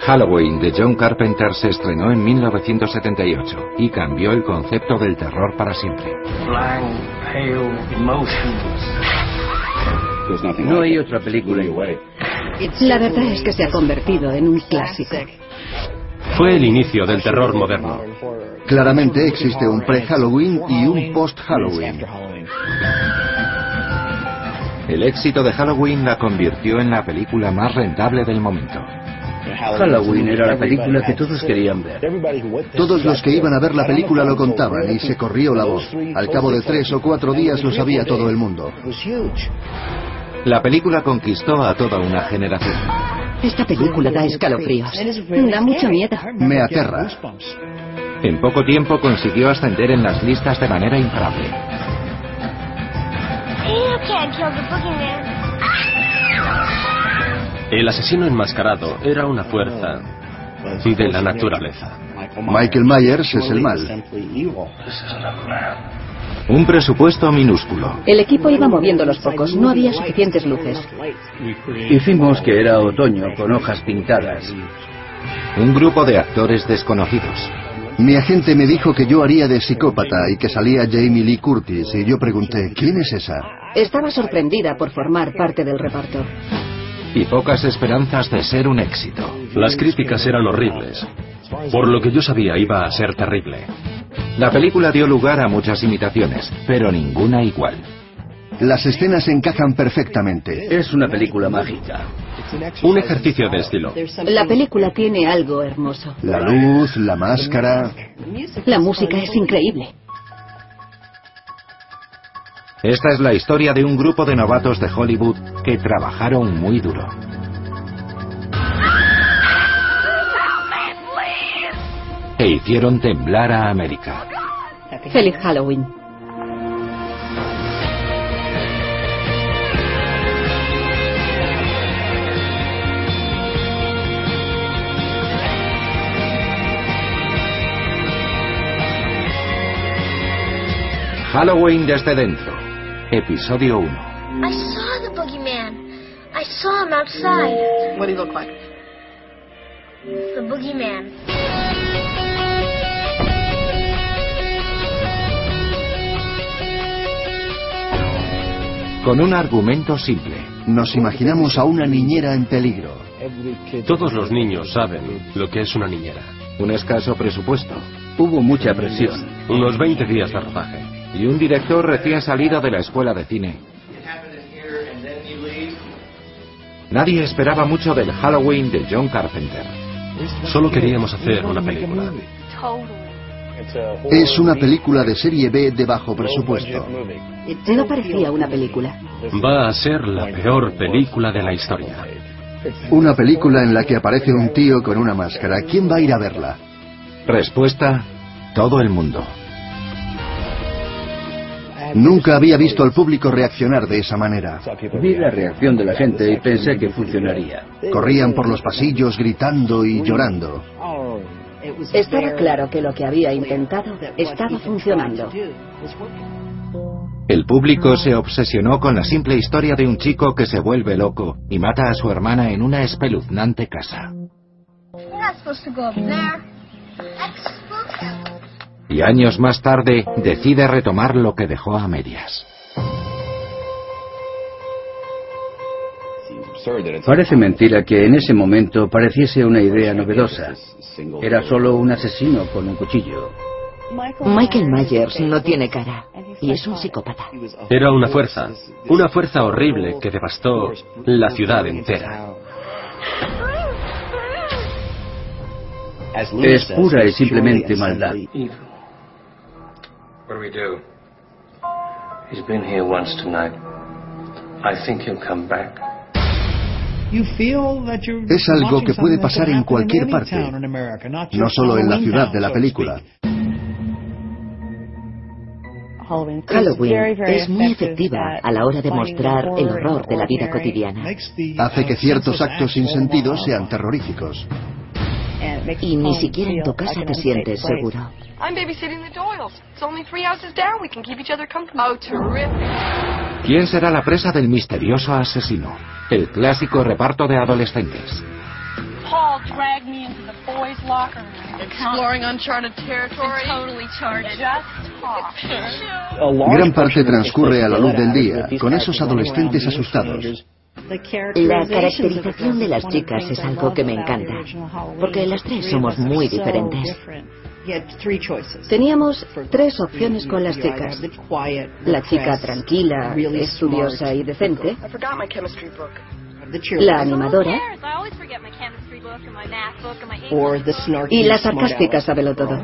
Halloween de John Carpenter se estrenó en 1978 y cambió el concepto del terror para siempre. No hay otra película igual. La verdad es que se ha convertido en un clásico. Fue el inicio del terror moderno. Claramente existe un pre-Halloween y un post-Halloween. El éxito de Halloween la convirtió en la película más rentable del momento. Halloween era la película que todos querían ver. Todos los que iban a ver la película lo contaban y se corrió la voz. Al cabo de tres o cuatro días lo sabía todo el mundo. La película conquistó a toda una generación. Esta película da escalofríos. Da mucho miedo. Me aterra. En poco tiempo consiguió ascender en las listas de manera imparable. El asesino enmascarado era una fuerza de la naturaleza. Michael Myers es el mal. Un presupuesto minúsculo. El equipo iba moviendo los focos, no había suficientes luces. Hicimos que era otoño con hojas pintadas. Un grupo de actores desconocidos. Mi agente me dijo que yo haría de psicópata y que salía Jamie Lee Curtis y yo pregunté, ¿quién es esa? Estaba sorprendida por formar parte del reparto. Y pocas esperanzas de ser un éxito. Las críticas eran horribles. Por lo que yo sabía iba a ser terrible. La película dio lugar a muchas imitaciones, pero ninguna igual. Las escenas encajan perfectamente. Es una película mágica. Un ejercicio de estilo. La película tiene algo hermoso. La luz, la máscara. La música es increíble. Esta es la historia de un grupo de novatos de Hollywood que trabajaron muy duro. E hicieron temblar a América. Feliz Halloween. Halloween desde dentro. Episodio 1. I saw the boogeyman. I saw him outside. What do he look like? The boogeyman. Con un argumento simple. Nos imaginamos a una niñera en peligro. Todos los niños saben lo que es una niñera. Un escaso presupuesto. Hubo mucha presión. Unos 20 días de rodaje. Y un director recién salido de la escuela de cine. Nadie esperaba mucho del Halloween de John Carpenter. Solo queríamos hacer una película. Es una película de serie B de bajo presupuesto. No parecía una película. Va a ser la peor película de la historia. Una película en la que aparece un tío con una máscara. ¿Quién va a ir a verla? Respuesta, todo el mundo. Nunca había visto al público reaccionar de esa manera. Vi la reacción de la gente y pensé que funcionaría. Corrían por los pasillos gritando y llorando. Estaba claro que lo que había intentado estaba funcionando. El público se obsesionó con la simple historia de un chico que se vuelve loco y mata a su hermana en una espeluznante casa. Y años más tarde decide retomar lo que dejó a medias. Parece mentira que en ese momento pareciese una idea novedosa. Era solo un asesino con un cuchillo. Michael Myers no tiene cara y es un psicópata. Era una fuerza, una fuerza horrible que devastó la ciudad entera. Es pura y simplemente maldad. What do we do? He's been here once tonight. I think he'll come back. Es algo que puede pasar en cualquier parte, no solo en la ciudad de la película. Halloween es muy efectiva a la hora de mostrar el horror de la vida cotidiana. Hace que ciertos actos sin sentido sean terroríficos. Y ni siquiera en tu casa te sientes seguro. I'm babysitting the Doyles. It's only three houses down. We can keep each other company. Oh, terrific. ¿Quién será la presa del misterioso asesino? El clásico reparto de adolescentes. Paul dragged me into the boys' locker room. Exploring uncharted territory. Totally charted. Gran parte transcurre a la luz del día, con esos adolescentes asustados. La caracterización de las chicas es algo que me encanta, porque las tres somos muy diferentes. Teníamos tres opciones con las chicas. La chica tranquila, estudiosa y decente. La animadora. Y la sarcástica sabelo todo.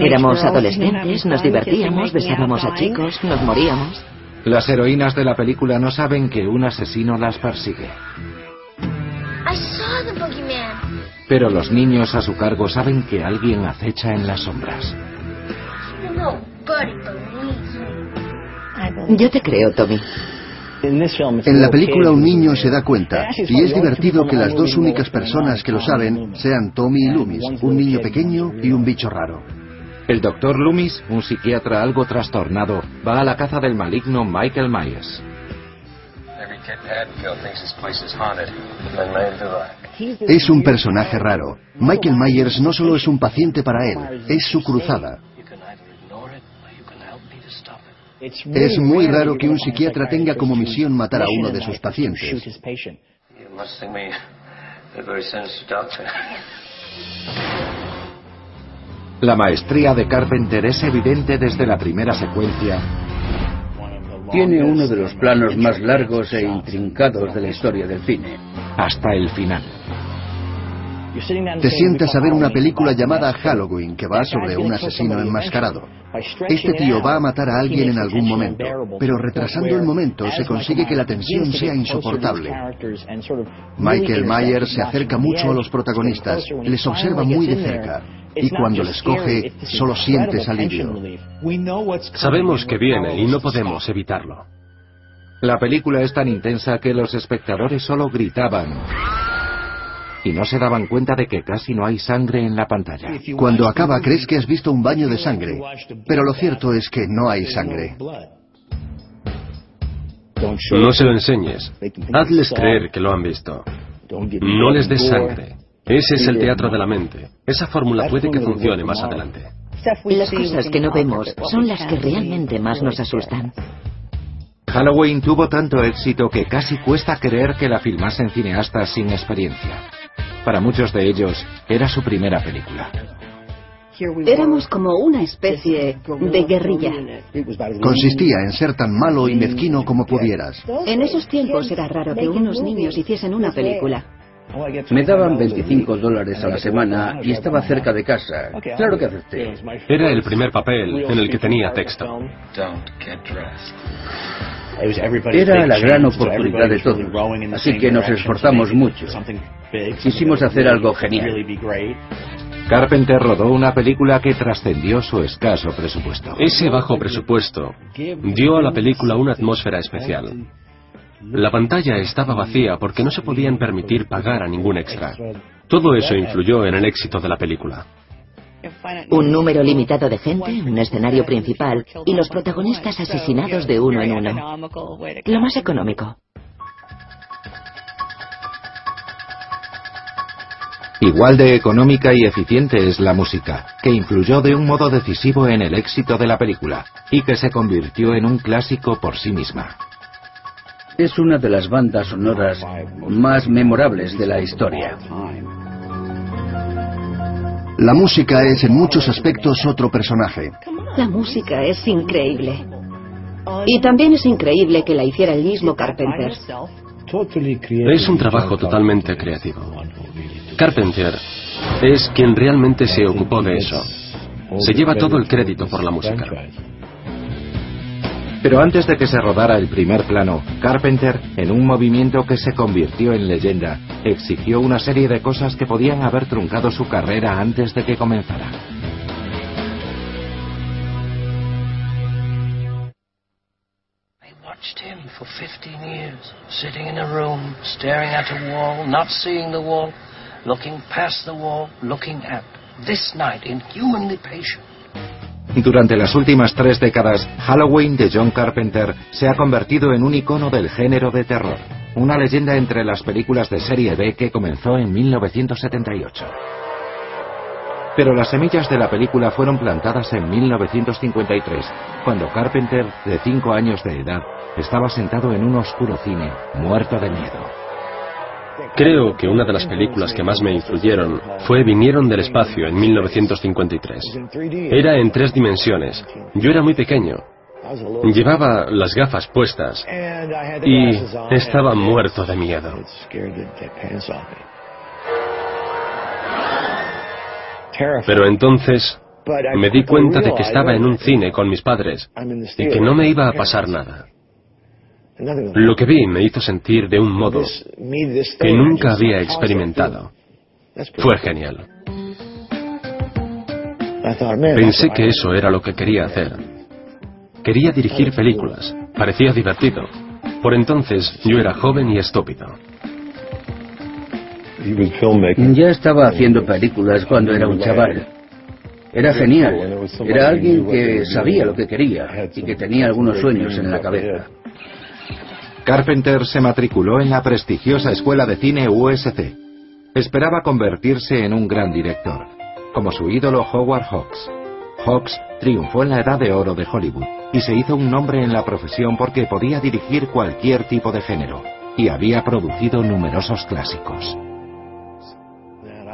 Éramos adolescentes, nos divertíamos, besábamos a chicos, nos moríamos. Las heroínas de la película no saben que un asesino las persigue. Pero los niños a su cargo saben que alguien acecha en las sombras. Yo te creo, Tommy. En la película un niño se da cuenta, y es divertido que las dos únicas personas que lo saben sean Tommy y Loomis, un niño pequeño y un bicho raro. El doctor Loomis, un psiquiatra algo trastornado, va a la caza del maligno Michael Myers. Es un personaje raro. Michael Myers no solo es un paciente para él, es su cruzada. Es muy raro que un psiquiatra tenga como misión matar a uno de sus pacientes. La maestría de Carpenter es evidente desde la primera secuencia Tiene uno de los planos más largos e intrincados de la historia del cine. hasta el final. Te sientas a ver una película llamada Halloween que va sobre un asesino enmascarado. Este tío va a matar a alguien en algún momento, pero retrasando el momento se consigue que la tensión sea insoportable. Michael Myers se acerca mucho a los protagonistas, les observa muy de cerca, y cuando les coge solo sientes alivio. Sabemos que viene y no podemos evitarlo. La película es tan intensa que los espectadores solo gritaban y no se daban cuenta de que casi no hay sangre en la pantalla. Cuando acaba crees que has visto un baño de sangre, pero lo cierto es que no hay sangre. No se lo enseñes. Hazles creer que lo han visto. No les des sangre. Ese es el teatro de la mente. Esa fórmula puede que funcione más adelante. Las cosas que no vemos son las que realmente más nos asustan. Halloween tuvo tanto éxito que casi cuesta creer que la filmasen cineastas sin experiencia. Para muchos de ellos era su primera película. Éramos como una especie de guerrilla. Consistía en ser tan malo y mezquino como pudieras. En esos tiempos era raro que unos niños hiciesen una película. Me daban 25 dólares a la semana y estaba cerca de casa. Claro que acepté. Era el primer papel en el que tenía texto. Don't get dressed. Era la gran oportunidad de todos, así que nos esforzamos mucho. Quisimos hacer algo genial. Carpenter rodó una película que trascendió su escaso presupuesto. Ese bajo presupuesto dio a la película una atmósfera especial. La pantalla estaba vacía porque no se podían permitir pagar a ningún extra. Todo eso influyó en el éxito de la película. Un número limitado de gente, un escenario principal y los protagonistas asesinados de uno en uno. Lo más económico. Igual de económica y eficiente es la música, que influyó de un modo decisivo en el éxito de la película y que se convirtió en un clásico por sí misma. Es una de las bandas sonoras más memorables de la historia. La música es en muchos aspectos otro personaje. La música es increíble. Y también es increíble que la hiciera el mismo Carpenter. Es un trabajo totalmente creativo. Carpenter es quien realmente se ocupó de eso. Se lleva todo el crédito por la música. Pero antes de que se rodara el primer plano, Carpenter, en un movimiento que se convirtió en leyenda, exigió una serie de cosas que podían haber truncado su carrera antes de que comenzara. For 15 years, sitting in a room, staring at a wall, not seeing the wall, looking past the wall, looking at this night, inhumanly patient. Durante las últimas tres décadas, Halloween de John Carpenter se ha convertido en un icono del género de terror, una leyenda entre las películas de serie B que comenzó en 1978. Pero las semillas de la película fueron plantadas en 1953, cuando Carpenter, de cinco años de edad, estaba sentado en un oscuro cine, muerto de miedo. Creo que una de las películas que más me influyeron fue Vinieron del espacio en 1953. Era en tres dimensiones. Yo era muy pequeño. Llevaba las gafas puestas y estaba muerto de miedo. Pero entonces me di cuenta de que estaba en un cine con mis padres y que no me iba a pasar nada. Lo que vi me hizo sentir de un modo que nunca había experimentado. Fue genial. Pensé que eso era lo que quería hacer. Quería dirigir películas. Parecía divertido. Por entonces yo era joven y estúpido. Ya estaba haciendo películas cuando era un chaval. Era genial. Era alguien que sabía lo que quería y que tenía algunos sueños en la cabeza. Carpenter se matriculó en la prestigiosa escuela de cine USC. Esperaba convertirse en un gran director, como su ídolo Howard Hawks. Hawks triunfó en la edad de oro de Hollywood y se hizo un nombre en la profesión porque podía dirigir cualquier tipo de género y había producido numerosos clásicos.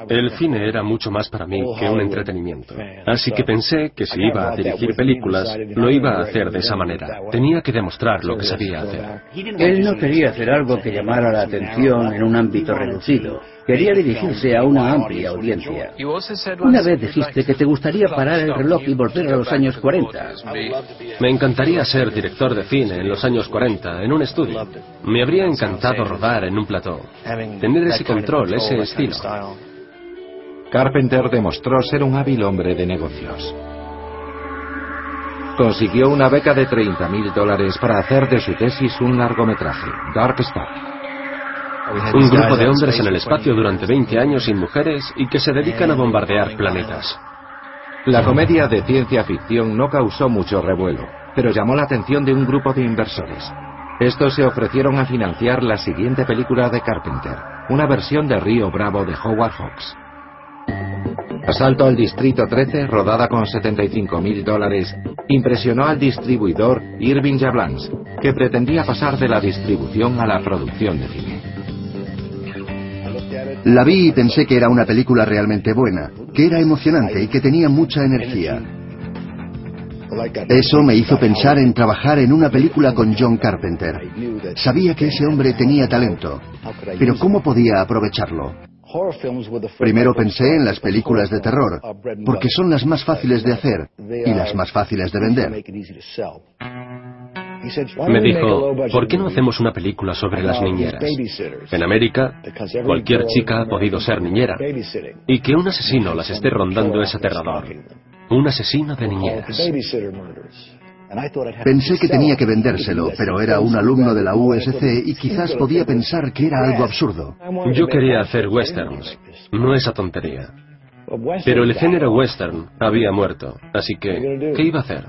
El cine era mucho más para mí que un entretenimiento. Así que pensé que si iba a dirigir películas, lo iba a hacer de esa manera. Tenía que demostrar lo que sabía hacer. Él no quería hacer algo que llamara la atención en un ámbito reducido. Quería dirigirse a una amplia audiencia. Una vez dijiste que te gustaría parar el reloj y volver a los años 40. Me encantaría ser director de cine en los años 40, en un estudio. Me habría encantado rodar en un plató. Tener ese control, ese estilo. Carpenter demostró ser un hábil hombre de negocios. Consiguió una beca de 30.000 dólares para hacer de su tesis un largometraje, Dark Star. Un grupo de hombres en el espacio durante 20 años sin mujeres y que se dedican a bombardear planetas. La comedia de ciencia ficción no causó mucho revuelo, pero llamó la atención de un grupo de inversores. Estos se ofrecieron a financiar la siguiente película de Carpenter, una versión de Río Bravo de Howard Hawks. Asalto al Distrito 13, rodada con 75 mil dólares, impresionó al distribuidor Irving Jablans, que pretendía pasar de la distribución a la producción de cine. La vi y pensé que era una película realmente buena, que era emocionante y que tenía mucha energía. Eso me hizo pensar en trabajar en una película con John Carpenter. Sabía que ese hombre tenía talento, pero ¿cómo podía aprovecharlo? Primero pensé en las películas de terror, porque son las más fáciles de hacer y las más fáciles de vender. Me dijo, ¿por qué no hacemos una película sobre las niñeras? En América, cualquier chica ha podido ser niñera. Y que un asesino las esté rondando es aterrador. Un asesino de niñeras. Pensé que tenía que vendérselo, pero era un alumno de la USC y quizás podía pensar que era algo absurdo. Yo quería hacer westerns, no esa tontería. Pero el género western había muerto, así que, ¿qué iba a hacer?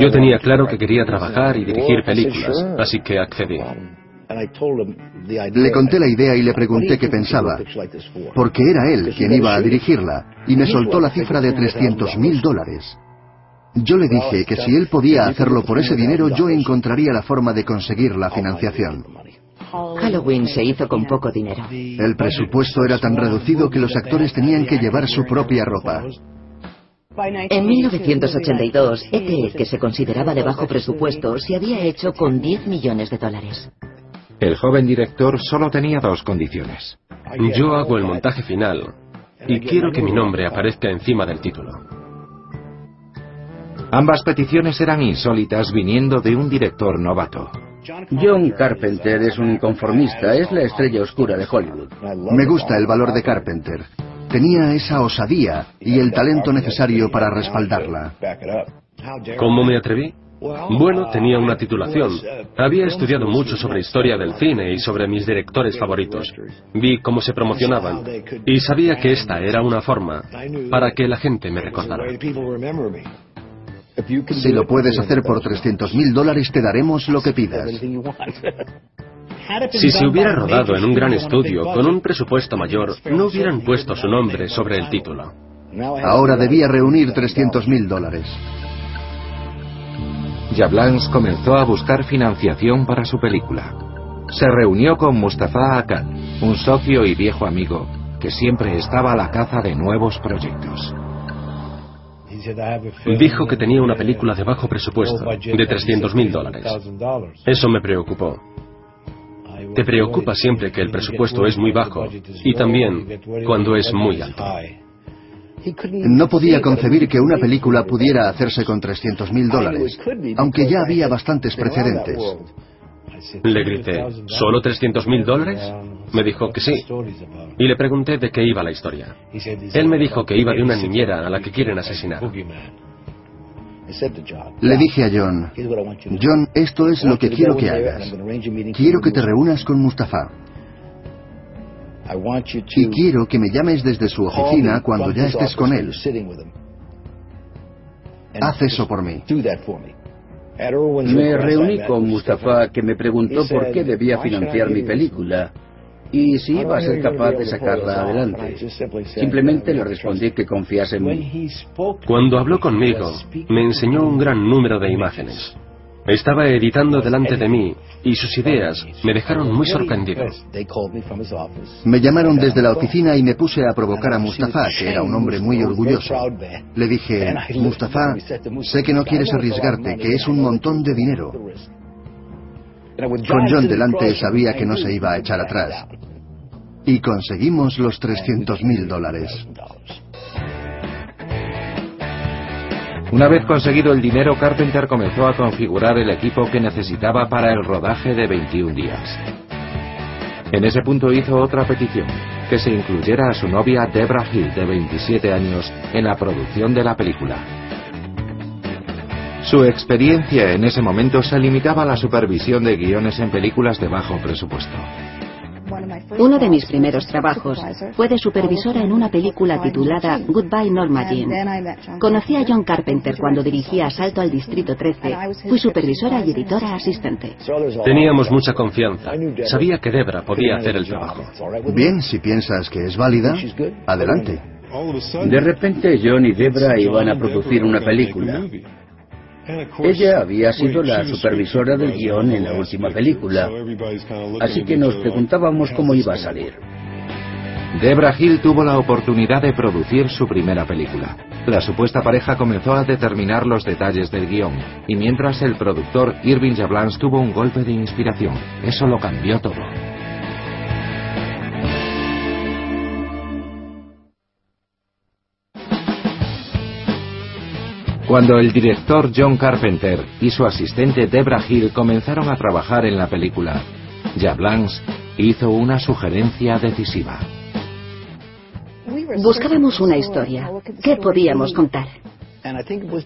Yo tenía claro que quería trabajar y dirigir películas, así que accedí. Le conté la idea y le pregunté qué pensaba, porque era él quien iba a dirigirla, y me soltó la cifra de 300 mil dólares. Yo le dije que si él podía hacerlo por ese dinero, yo encontraría la forma de conseguir la financiación. Halloween se hizo con poco dinero. El presupuesto era tan reducido que los actores tenían que llevar su propia ropa. En 1982, ET, que se consideraba de bajo presupuesto, se había hecho con 10 millones de dólares. El joven director solo tenía dos condiciones. Yo hago el montaje final y quiero que mi nombre aparezca encima del título. Ambas peticiones eran insólitas viniendo de un director novato. John Carpenter es un conformista, es la estrella oscura de Hollywood. Me gusta el valor de Carpenter. Tenía esa osadía y el talento necesario para respaldarla. ¿Cómo me atreví? Bueno, tenía una titulación. Había estudiado mucho sobre historia del cine y sobre mis directores favoritos. Vi cómo se promocionaban y sabía que esta era una forma para que la gente me recordara. Si lo puedes hacer por 300 mil dólares, te daremos lo que pidas. Si se hubiera rodado en un gran estudio con un presupuesto mayor, no hubieran puesto su nombre sobre el título. Ahora debía reunir 300 mil dólares. Jablans comenzó a buscar financiación para su película. Se reunió con Mustafa Akkad, un socio y viejo amigo que siempre estaba a la caza de nuevos proyectos. Dijo que tenía una película de bajo presupuesto, de 300 mil dólares. Eso me preocupó. Te preocupa siempre que el presupuesto es muy bajo y también cuando es muy alto. No podía concebir que una película pudiera hacerse con 300 mil dólares, aunque ya había bastantes precedentes. Le grité, ¿solo 300 mil dólares? Me dijo que sí. Y le pregunté de qué iba la historia. Él me dijo que iba de una niñera a la que quieren asesinar. Le dije a John, John, esto es lo que quiero que hagas. Quiero que te reúnas con Mustafa. Y quiero que me llames desde su oficina cuando ya estés con él. Haz eso por mí. Me reuní con Mustafa que me preguntó por qué debía financiar mi película y si iba a ser capaz de sacarla adelante. Simplemente le respondí que confiase en mí. Cuando habló conmigo, me enseñó un gran número de imágenes. Estaba editando delante de mí y sus ideas me dejaron muy sorprendido. Me llamaron desde la oficina y me puse a provocar a Mustafa, que era un hombre muy orgulloso. Le dije, Mustafa, sé que no quieres arriesgarte, que es un montón de dinero. Con John delante sabía que no se iba a echar atrás. Y conseguimos los 300 mil dólares. Una vez conseguido el dinero, Carpenter comenzó a configurar el equipo que necesitaba para el rodaje de 21 días. En ese punto hizo otra petición, que se incluyera a su novia Debra Hill, de 27 años, en la producción de la película. Su experiencia en ese momento se limitaba a la supervisión de guiones en películas de bajo presupuesto. Uno de mis primeros trabajos fue de supervisora en una película titulada Goodbye Norma Jean. Conocí a John Carpenter cuando dirigía Asalto al Distrito 13. Fui supervisora y editora asistente. Teníamos mucha confianza. Sabía que Debra podía hacer el trabajo. Bien, si piensas que es válida, adelante. De repente John y Debra iban a producir una película. Ella había sido la supervisora del guion en la última película, así que nos preguntábamos cómo iba a salir. Debra Hill tuvo la oportunidad de producir su primera película. La supuesta pareja comenzó a determinar los detalles del guion, y mientras el productor Irving Jablans tuvo un golpe de inspiración. Eso lo cambió todo. Cuando el director John Carpenter y su asistente Debra Hill comenzaron a trabajar en la película, Jablans hizo una sugerencia decisiva. Buscábamos una historia. ¿Qué podíamos contar?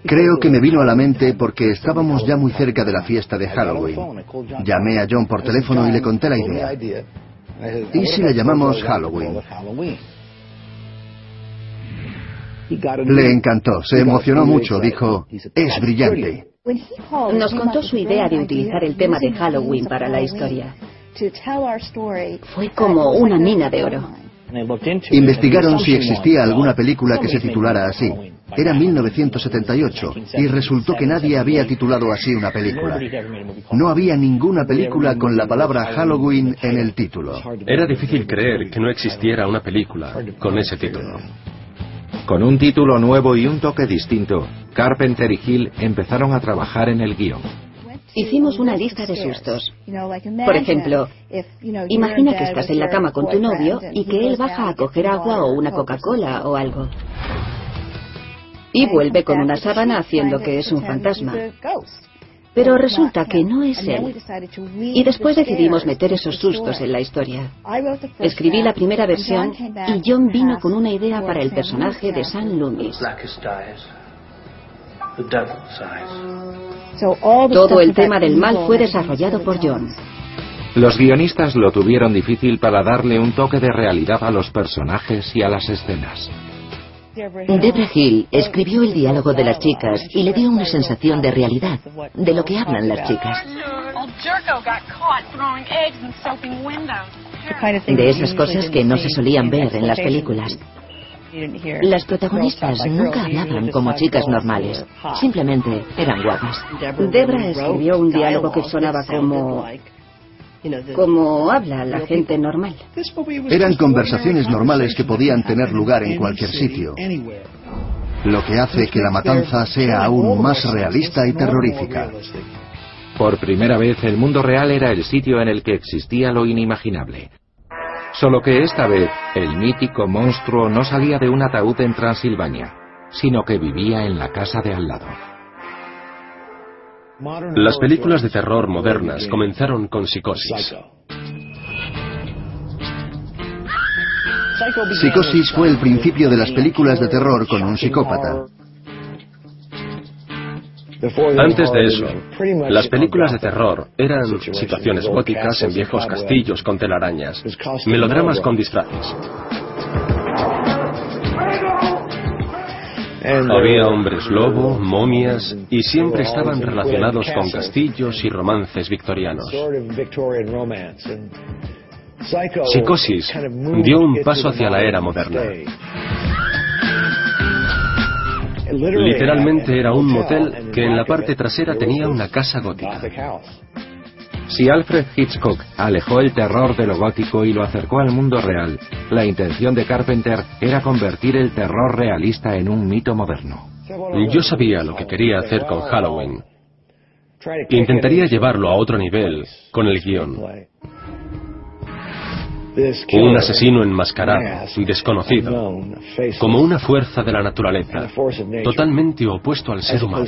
Creo que me vino a la mente porque estábamos ya muy cerca de la fiesta de Halloween. Llamé a John por teléfono y le conté la idea. ¿Y si la llamamos Halloween? Le encantó, se emocionó mucho, dijo, es brillante. Nos contó su idea de utilizar el tema de Halloween para la historia. Fue como una mina de oro. Investigaron si existía alguna película que se titulara así. Era 1978 y resultó que nadie había titulado así una película. No había ninguna película con la palabra Halloween en el título. Era difícil creer que no existiera una película con ese título. Con un título nuevo y un toque distinto, Carpenter y Hill empezaron a trabajar en el guion. Hicimos una lista de sustos. Por ejemplo, imagina que estás en la cama con tu novio y que él baja a coger agua o una Coca-Cola o algo. Y vuelve con una sábana haciendo que es un fantasma. Pero resulta que no es él. Y después decidimos meter esos sustos en la historia. Escribí la primera versión y John vino con una idea para el personaje de Sam Loomis. Todo el tema del mal fue desarrollado por John. Los guionistas lo tuvieron difícil para darle un toque de realidad a los personajes y a las escenas. Debra Hill escribió el diálogo de las chicas y le dio una sensación de realidad, de lo que hablan las chicas. De esas cosas que no se solían ver en las películas. Las protagonistas nunca hablaban como chicas normales, simplemente eran guapas. Debra escribió un diálogo que sonaba como como habla la gente normal. Eran conversaciones normales que podían tener lugar en cualquier sitio, lo que hace que la matanza sea aún más realista y terrorífica. Por primera vez el mundo real era el sitio en el que existía lo inimaginable. Solo que esta vez el mítico monstruo no salía de un ataúd en Transilvania, sino que vivía en la casa de al lado. Las películas de terror modernas comenzaron con Psicosis. Psicosis fue el principio de las películas de terror con un psicópata. Antes de eso, las películas de terror eran situaciones góticas en viejos castillos con telarañas, melodramas con disfraces. Había hombres lobo, momias, y siempre estaban relacionados con castillos y romances victorianos. Psicosis dio un paso hacia la era moderna. Literalmente era un motel que en la parte trasera tenía una casa gótica. Si Alfred Hitchcock alejó el terror de lo gótico y lo acercó al mundo real, la intención de Carpenter era convertir el terror realista en un mito moderno. Yo sabía lo que quería hacer con Halloween. Intentaría llevarlo a otro nivel con el guion. Un asesino enmascarado desconocido, como una fuerza de la naturaleza, totalmente opuesto al ser humano.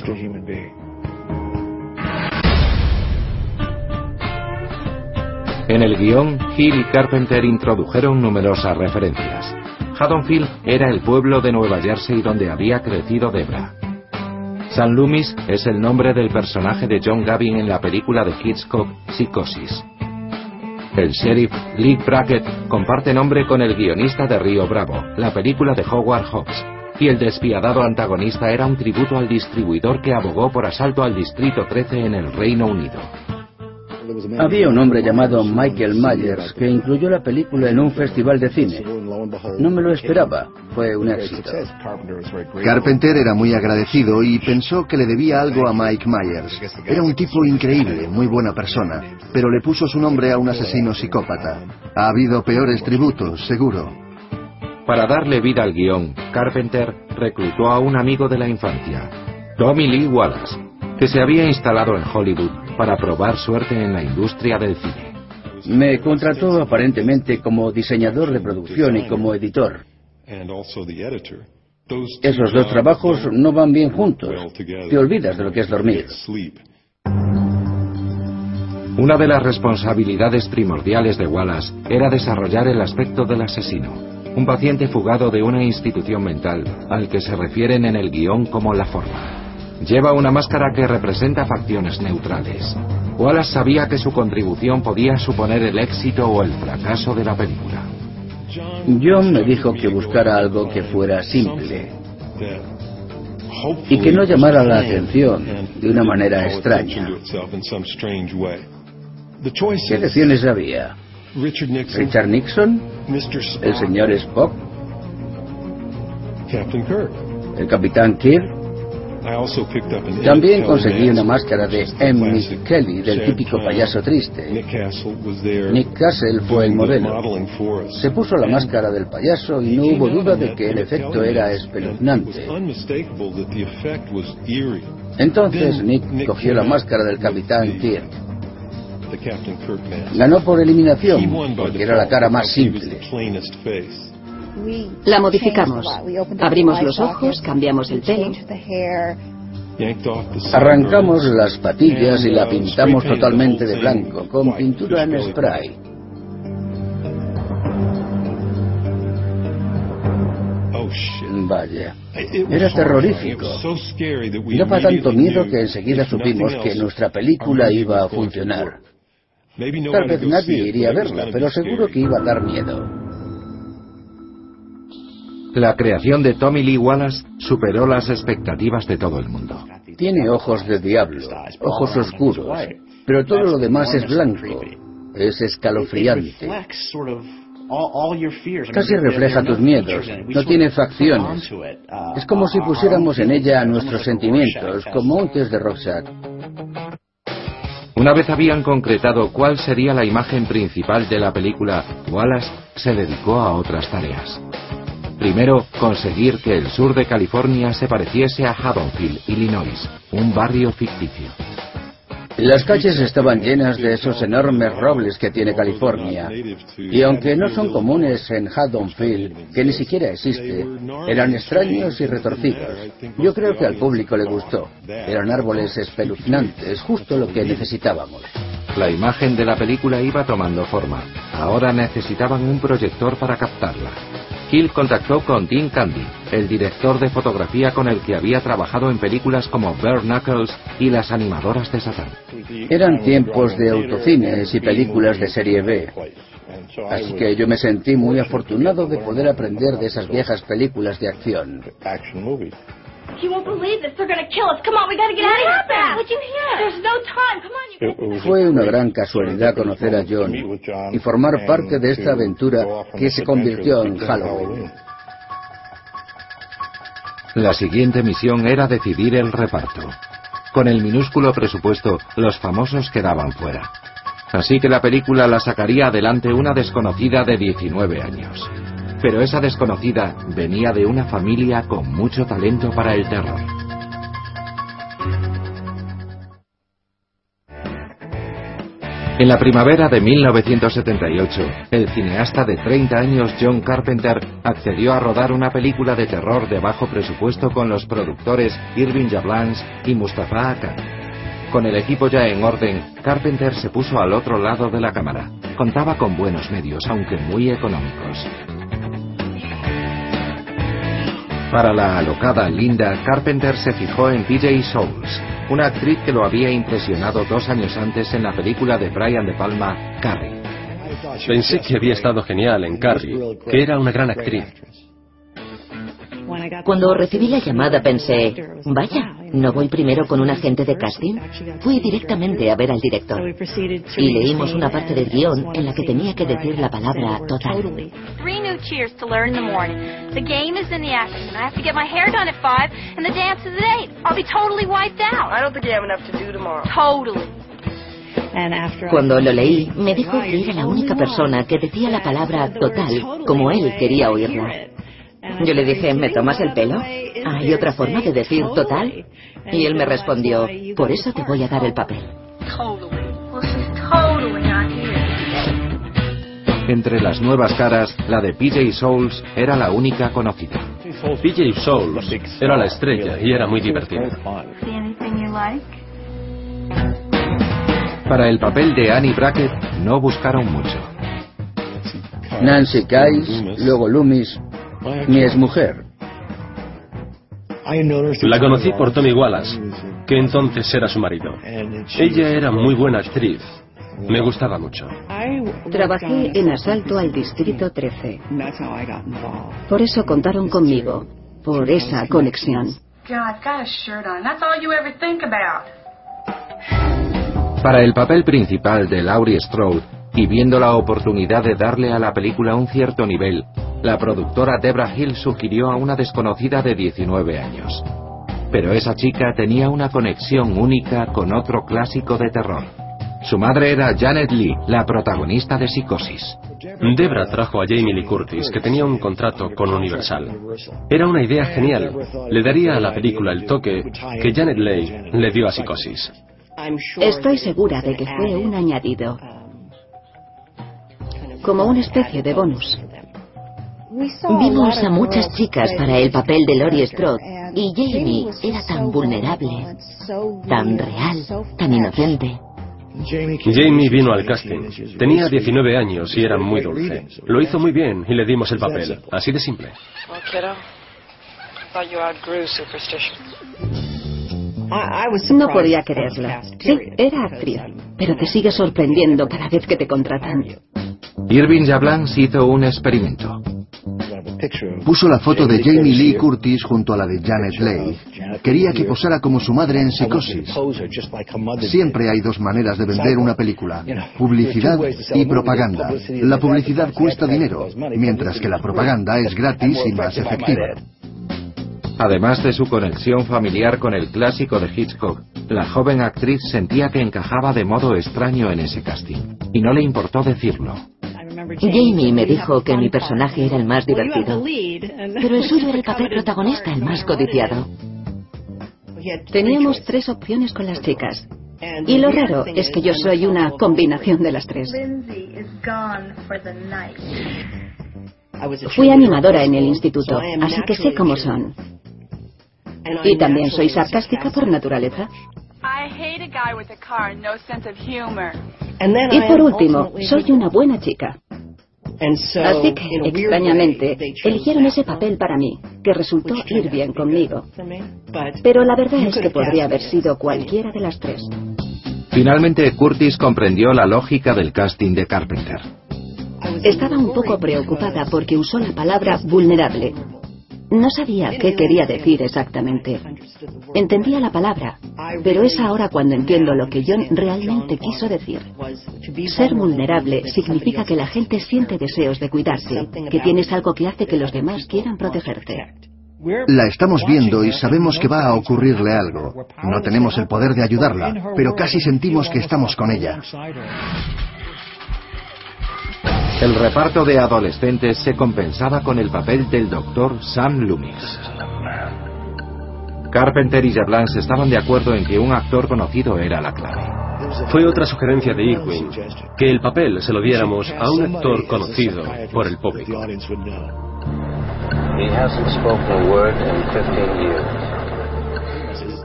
En el guion, Hill y Carpenter introdujeron numerosas referencias. Haddonfield era el pueblo de Nueva Jersey donde había crecido Debra. San Loomis es el nombre del personaje de John Gavin en la película de Hitchcock Psicosis. El sheriff Lee Brackett comparte nombre con el guionista de Río Bravo, la película de Howard Hawks, y el despiadado antagonista era un tributo al distribuidor que abogó por asalto al Distrito 13 en el Reino Unido. Había un hombre llamado Michael Myers que incluyó la película en un festival de cine. No me lo esperaba, fue un éxito. Carpenter era muy agradecido y pensó que le debía algo a Mike Myers. Era un tipo increíble, muy buena persona, pero le puso su nombre a un asesino psicópata. Ha habido peores tributos, seguro. Para darle vida al guion, Carpenter reclutó a un amigo de la infancia, Tommy Lee Wallace, que se había instalado en Hollywood para probar suerte en la industria del cine. Me contrató aparentemente como diseñador de producción y como editor. Esos dos trabajos no van bien juntos. Te olvidas de lo que es dormir. Una de las responsabilidades primordiales de Wallace era desarrollar el aspecto del asesino, un paciente fugado de una institución mental al que se refieren en el guion como la forma. Lleva una máscara que representa facciones neutrales. Wallace sabía que su contribución podía suponer el éxito o el fracaso de la película. John me dijo que buscara algo que fuera simple y que no llamara la atención de una manera extraña. ¿Qué elecciones había? Richard Nixon, el señor Spock, el capitán Kirk, también conseguí una máscara de M. Kelly, del típico payaso triste. Nick Castle fue el modelo. Se puso la máscara del payaso y no hubo duda de que el efecto era espeluznante. Entonces Nick cogió la máscara del capitán Kirk. Ganó por eliminación, porque era la cara más simple. La modificamos. Abrimos los ojos, cambiamos el pelo. Arrancamos las patillas y la pintamos totalmente de blanco, con pintura en spray. Vaya, era terrorífico. Daba tanto miedo que enseguida supimos que nuestra película iba a funcionar. Tal vez nadie iría a verla, pero seguro que iba a dar miedo. La creación de Tommy Lee Wallace superó las expectativas de todo el mundo. Tiene ojos de diablo, ojos oscuros, pero todo lo demás es blanco. Es escalofriante. Casi refleja tus miedos, no tiene facciones. Es como si pusiéramos en ella nuestros sentimientos, como un test de Rorschach. Una vez habían concretado cuál sería la imagen principal de la película, Wallace se dedicó a otras tareas. Primero, conseguir que el sur de California se pareciese a Haddonfield, Illinois, un barrio ficticio. Las calles estaban llenas de esos enormes robles que tiene California. Y aunque no son comunes en Haddonfield, que ni siquiera existe, eran extraños y retorcidos. Yo creo que al público le gustó. Eran árboles espeluznantes, justo lo que necesitábamos. La imagen de la película iba tomando forma. Ahora necesitaban un proyector para captarla. Hill contactó con Dean Candy, el director de fotografía con el que había trabajado en películas como Bare Knuckles y Las animadoras de Satán. Eran tiempos de autocines y películas de serie B. Así que yo me sentí muy afortunado de poder aprender de esas viejas películas de acción. Fue una gran casualidad conocer a John y formar parte de esta aventura que se convirtió en Halloween. La siguiente misión era decidir el reparto. Con el minúsculo presupuesto, los famosos quedaban fuera. Así que la película la sacaría adelante una desconocida de 19 años pero esa desconocida venía de una familia con mucho talento para el terror. En la primavera de 1978, el cineasta de 30 años John Carpenter accedió a rodar una película de terror de bajo presupuesto con los productores Irving Jablans y Mustafa Akkad. Con el equipo ya en orden, Carpenter se puso al otro lado de la cámara. Contaba con buenos medios, aunque muy económicos. Para la alocada Linda, Carpenter se fijó en PJ Souls, una actriz que lo había impresionado dos años antes en la película de Brian De Palma, Carrie. Pensé que había estado genial en Carrie, que era una gran actriz. Cuando recibí la llamada pensé, vaya, ¿no voy primero con un agente de casting? Fui directamente a ver al director. Y leímos una parte del guion en la que tenía que decir la palabra total. Cuando lo leí, me dijo que era la única persona que decía la palabra total como él quería oírla. Yo le dije, ¿me tomas el pelo? ¿Hay otra forma de decir total? Y él me respondió, por eso te voy a dar el papel. Entre las nuevas caras, la de PJ Souls era la única conocida. PJ Souls era la estrella y era muy divertida. Para el papel de Annie Brackett no buscaron mucho. Nancy Kice, luego Loomis, mi exmujer. La conocí por Tommy Wallace, que entonces era su marido. Ella era muy buena actriz. Me gustaba mucho. Trabajé en asalto al Distrito 13. Por eso contaron conmigo, por esa conexión. Para el papel principal de Laurie Strode, y viendo la oportunidad de darle a la película un cierto nivel, la productora Debra Hill sugirió a una desconocida de 19 años. Pero esa chica tenía una conexión única con otro clásico de terror. Su madre era Janet Lee, la protagonista de Psicosis. Debra trajo a Jamie Lee Curtis, que tenía un contrato con Universal. Era una idea genial. Le daría a la película el toque que Janet Leigh le dio a Psicosis. Estoy segura de que fue un añadido como una especie de bonus. Vimos a muchas chicas para el papel de Laurie Strode y Jamie era tan vulnerable, tan real, tan inocente. Jamie vino al casting. Tenía 19 años y era muy dulce. Lo hizo muy bien y le dimos el papel. Así de simple. No podía creerlo. Sí, era actriz, pero te sigue sorprendiendo cada vez que te contratan. Irving Jablans hizo un experimento. Puso la foto de Jamie Lee Curtis junto a la de Janet Leigh. Quería que posara como su madre en psicosis. Siempre hay dos maneras de vender una película, publicidad y propaganda. La publicidad cuesta dinero, mientras que la propaganda es gratis y más efectiva. Además de su conexión familiar con el clásico de Hitchcock, la joven actriz sentía que encajaba de modo extraño en ese casting, y no le importó decirlo. Jamie me dijo que mi personaje era el más divertido, pero el suyo era el papel protagonista, el más codiciado. Teníamos tres opciones con las chicas. Y lo raro es que yo soy una combinación de las tres. Fui animadora en el instituto, así que sé cómo son. Y también soy sarcástica por naturaleza. Y por último, soy una buena chica. Así que, extrañamente, eligieron ese papel para mí, que resultó ir bien conmigo. Pero la verdad es que podría haber sido cualquiera de las tres. Finalmente, Curtis comprendió la lógica del casting de Carpenter. Estaba un poco preocupada porque usó la palabra vulnerable, no sabía qué quería decir exactamente. Entendía la palabra, pero es ahora cuando entiendo lo que John realmente quiso decir. Ser vulnerable significa que la gente siente deseos de cuidarte, que tienes algo que hace que los demás quieran protegerte. La estamos viendo y sabemos que va a ocurrirle algo. No tenemos el poder de ayudarla, pero casi sentimos que estamos con ella. El reparto de adolescentes se compensaba con el papel del doctor Sam Loomis. Carpenter y Jablans estaban de acuerdo en que un actor conocido era la clave. Fue otra sugerencia de Irwin, que el papel se lo diéramos a un actor conocido por el público.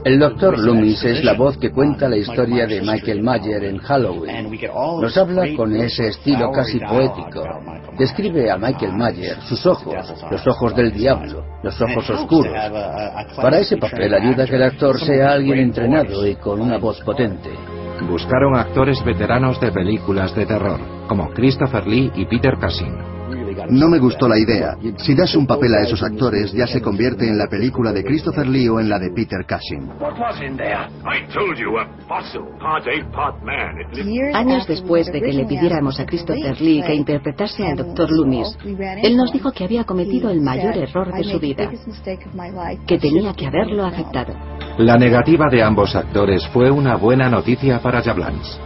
El Dr. Loomis es la voz que cuenta la historia de Michael Mayer en Halloween. Nos habla con ese estilo casi poético. Describe a Michael Mayer, sus ojos, los ojos del diablo, los ojos oscuros. Para ese papel ayuda que el actor sea alguien entrenado y con una voz potente. Buscaron actores veteranos de películas de terror, como Christopher Lee y Peter Cushing. No me gustó la idea. Si das un papel a esos actores, ya se convierte en la película de Christopher Lee o en la de Peter Cushing. Años después de que le pidiéramos a Christopher Lee que interpretase al Dr. Loomis, él nos dijo que había cometido el mayor error de su vida, que tenía que haberlo aceptado. La negativa de ambos actores fue una buena noticia para Jablans.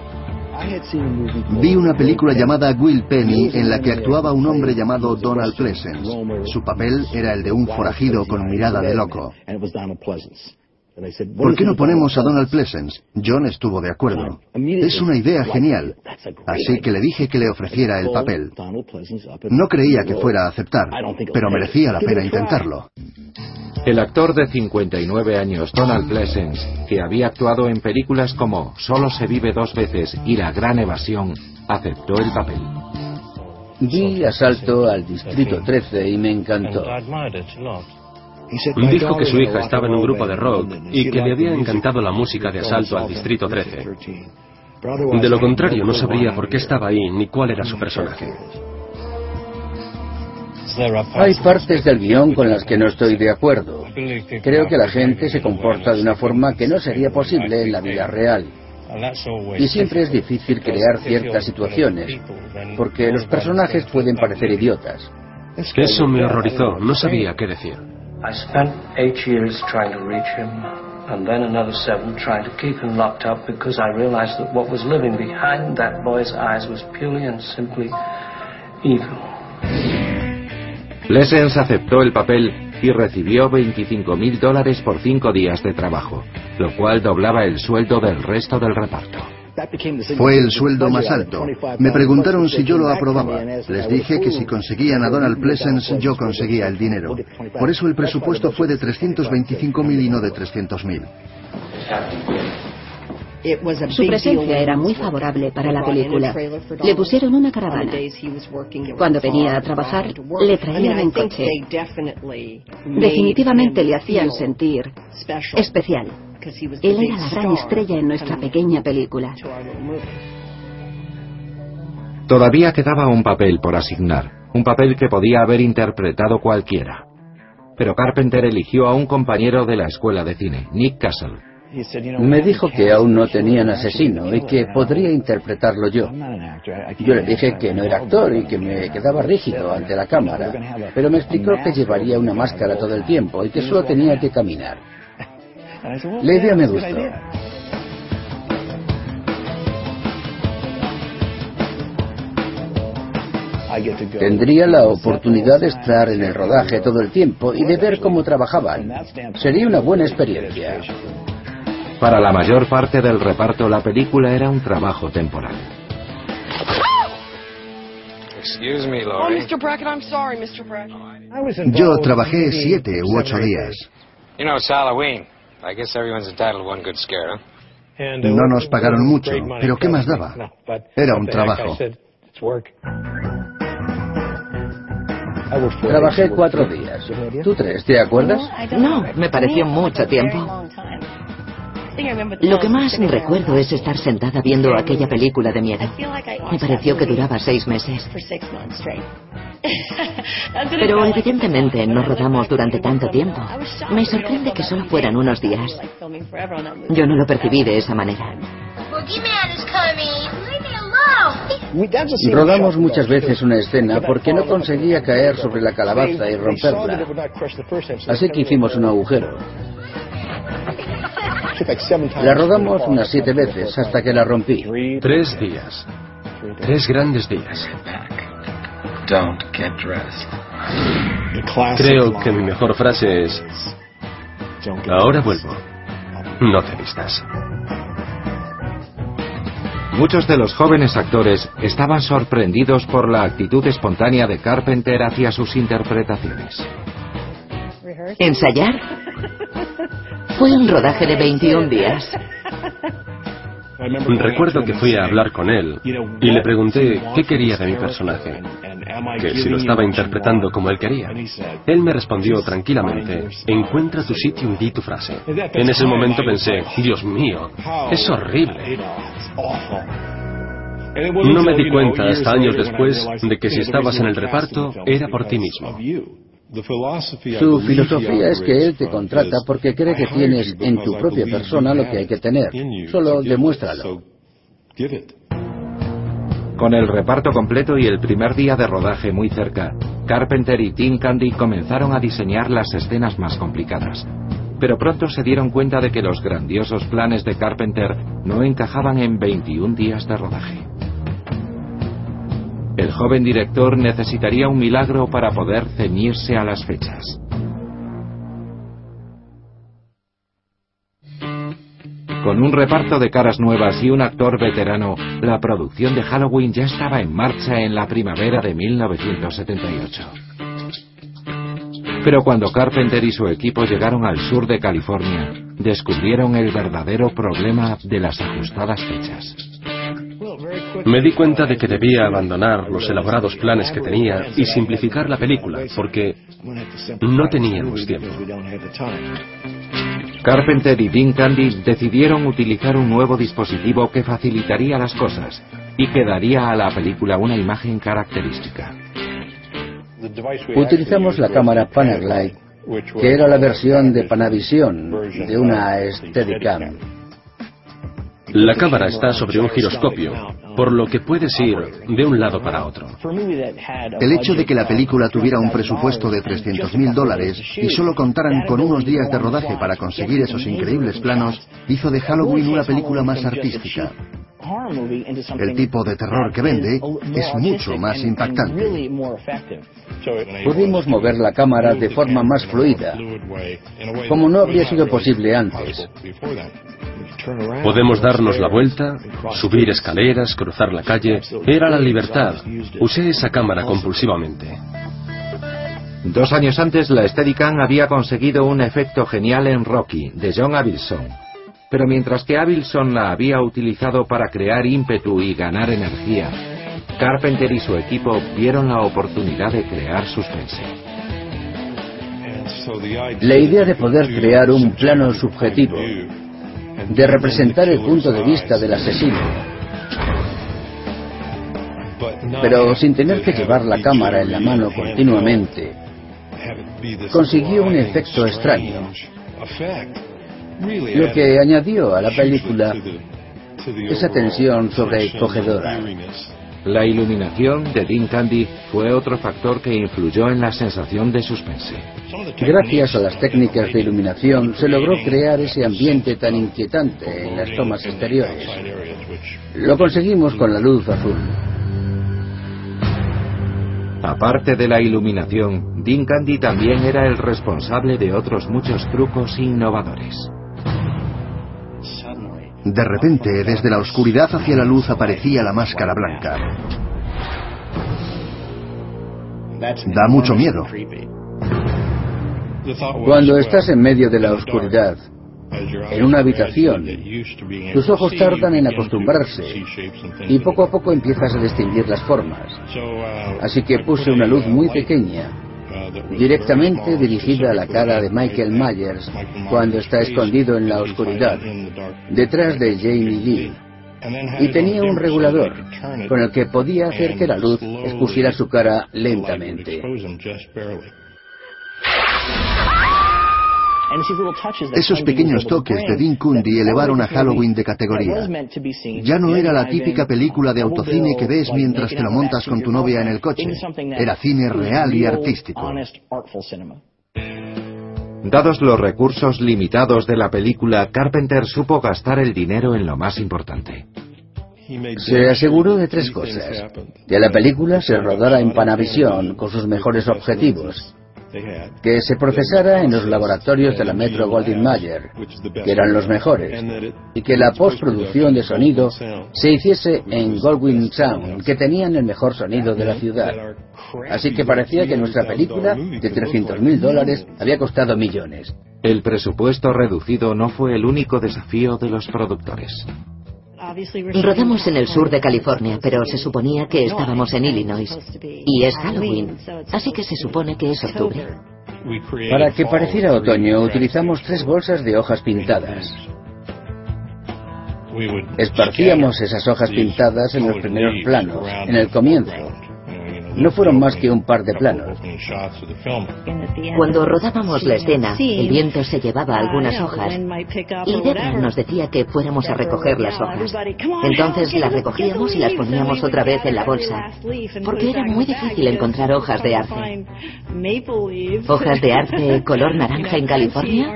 Vi una película llamada Will Penny en la que actuaba un hombre llamado Donald Pleasence. Su papel era el de un forajido con mirada de loco. ¿Por qué no ponemos a Donald Pleasence? John estuvo de acuerdo. Es una idea genial. Así que le dije que le ofreciera el papel. No creía que fuera a aceptar, pero merecía la pena intentarlo. El actor de 59 años, Donald Pleasence, que había actuado en películas como Solo se vive dos veces y La gran evasión, aceptó el papel. Vi Asalto al Distrito 13 y me encantó. Dijo que su hija estaba en un grupo de rock y que le había encantado la música de Asalto al Distrito 13. De lo contrario, no sabría por qué estaba ahí ni cuál era su personaje. Hay partes del guion con las que no estoy de acuerdo. Creo que la gente se comporta de una forma que no sería posible en la vida real. Y siempre es difícil crear ciertas situaciones, porque los personajes pueden parecer idiotas. Eso me horrorizó, no sabía qué decir. I spent eight years trying to reach him, and then another seven trying to keep him locked up because I realized that what was living behind that boy's eyes was purely and simply evil. Lessens aceptó el papel y recibió 25 mil dólares por cinco días de trabajo, lo cual doblaba el sueldo del resto del reparto. Fue el sueldo más alto. Me preguntaron si yo lo aprobaba. Les dije que si conseguían a Donald Pleasence, yo conseguía el dinero. Por eso el presupuesto fue de 325.000 y no de 300.000. Su presencia era muy favorable para la película. Le pusieron una caravana. Cuando venía a trabajar, le traían en coche. Definitivamente le hacían sentir especial. Él era la gran estrella en nuestra pequeña película. Todavía quedaba un papel por asignar, un papel que podía haber interpretado cualquiera. Pero Carpenter eligió a un compañero de la escuela de cine, Nick Castle. Me dijo que aún no tenían asesino y que podría interpretarlo yo. Yo le dije que no era actor y que me quedaba rígido ante la cámara, pero me explicó que llevaría una máscara todo el tiempo y que solo tenía que caminar. La idea me gustó. Tendría la oportunidad de estar en el rodaje todo el tiempo y de ver cómo trabajaban. Sería una buena experiencia. Para la mayor parte del reparto, la película era un trabajo temporal. Yo trabajé siete u ocho días. No nos pagaron mucho, pero ¿qué más daba? Era un trabajo. Trabajé cuatro días. ¿Tú tres, te acuerdas? No, me pareció mucho tiempo. Lo que más recuerdo es estar sentada viendo aquella película de miedo. Me pareció que duraba seis meses. Pero evidentemente no rodamos durante tanto tiempo. Me sorprende que solo fueran unos días. Yo no lo percibí de esa manera. Rodamos muchas veces una escena porque no conseguía caer sobre la calabaza y romperla. Así que hicimos un agujero. La rodamos unas siete veces hasta que la rompí. Tres días. Tres grandes días. Creo que mi mejor frase es, ahora vuelvo. No te vistas. Muchos de los jóvenes actores estaban sorprendidos por la actitud espontánea de Carpenter hacia sus interpretaciones. ¿Ensayar? Fue un rodaje de 21 días. Recuerdo que fui a hablar con él y le pregunté qué quería de mi personaje, que si lo estaba interpretando como él quería. Él me respondió tranquilamente, encuentra tu sitio y di tu frase. En ese momento pensé, Dios mío, es horrible. No me di cuenta hasta años después de que si estabas en el reparto era por ti mismo. Su filosofía es que él te contrata porque cree que tienes en tu propia persona lo que hay que tener. Solo demuéstralo. Con el reparto completo y el primer día de rodaje muy cerca, Carpenter y Tim Candy comenzaron a diseñar las escenas más complicadas. Pero pronto se dieron cuenta de que los grandiosos planes de Carpenter no encajaban en 21 días de rodaje. El joven director necesitaría un milagro para poder ceñirse a las fechas. Con un reparto de caras nuevas y un actor veterano, la producción de Halloween ya estaba en marcha en la primavera de 1978. Pero cuando Carpenter y su equipo llegaron al sur de California, descubrieron el verdadero problema de las ajustadas fechas. Me di cuenta de que debía abandonar los elaborados planes que tenía y simplificar la película, porque no teníamos tiempo. Carpenter y Dean Candy decidieron utilizar un nuevo dispositivo que facilitaría las cosas y que daría a la película una imagen característica. Utilizamos la cámara Panaglide, que era la versión de Panavision de una Steadicam. La cámara está sobre un giroscopio, por lo que puedes ir de un lado para otro. El hecho de que la película tuviera un presupuesto de 300.000 dólares y solo contaran con unos días de rodaje para conseguir esos increíbles planos hizo de Halloween una película más artística. El tipo de terror que vende es mucho más impactante. Pudimos mover la cámara de forma más fluida, como no habría sido posible antes. Podemos darnos la vuelta, subir escaleras, cruzar la calle. Era la libertad. Usé esa cámara compulsivamente. Dos años antes, la Steadicam había conseguido un efecto genial en Rocky, de John Avildsen. Pero mientras que Abilson la había utilizado para crear ímpetu y ganar energía, Carpenter y su equipo vieron la oportunidad de crear suspense. La idea de poder crear un plano subjetivo, de representar el punto de vista del asesino, pero sin tener que llevar la cámara en la mano continuamente, consiguió un efecto extraño, lo que añadió a la película esa tensión sobrecogedora. La iluminación de Dean Candy fue otro factor que influyó en la sensación de suspense. Gracias a las técnicas de iluminación se logró crear ese ambiente tan inquietante en las tomas exteriores. Lo conseguimos con la luz azul. Aparte de la iluminación, Dean Candy también era el responsable de otros muchos trucos innovadores. De repente, desde la oscuridad hacia la luz aparecía la máscara blanca. Da mucho miedo. Cuando estás en medio de la oscuridad, en una habitación, tus ojos tardan en acostumbrarse y poco a poco empiezas a distinguir las formas. Así que puse una luz muy pequeña, directamente dirigida a la cara de Michael Myers cuando está escondido en la oscuridad, detrás de Jamie Lee. Y tenía un regulador con el que podía hacer que la luz expusiera su cara lentamente. Esos pequeños toques de Dean Cundy elevaron a Halloween de categoría. Ya no era la típica película de autocine que ves mientras te lo montas con tu novia en el coche. Era cine real y artístico. Dados los recursos limitados de la película, Carpenter supo gastar el dinero en lo más importante. Se aseguró de tres cosas. Que la película se rodara en Panavisión con sus mejores objetivos que se procesara en los laboratorios de la Metro Goldwyn Mayer, que eran los mejores, y que la postproducción de sonido se hiciese en Goldwyn Sound, que tenían el mejor sonido de la ciudad. Así que parecía que nuestra película, de 300 mil dólares, había costado millones. El presupuesto reducido no fue el único desafío de los productores. Rodamos en el sur de California, pero se suponía que estábamos en Illinois. Y es Halloween, así que se supone que es octubre. Para que pareciera otoño, utilizamos tres bolsas de hojas pintadas. Esparcíamos esas hojas pintadas en los primeros planos, en el comienzo, no fueron más que un par de planos. Cuando rodábamos la escena, el viento se llevaba algunas hojas y Deborah nos decía que fuéramos a recoger las hojas. Entonces las recogíamos y las poníamos otra vez en la bolsa, porque era muy difícil encontrar hojas de arce. ¿Hojas de arce color naranja en California?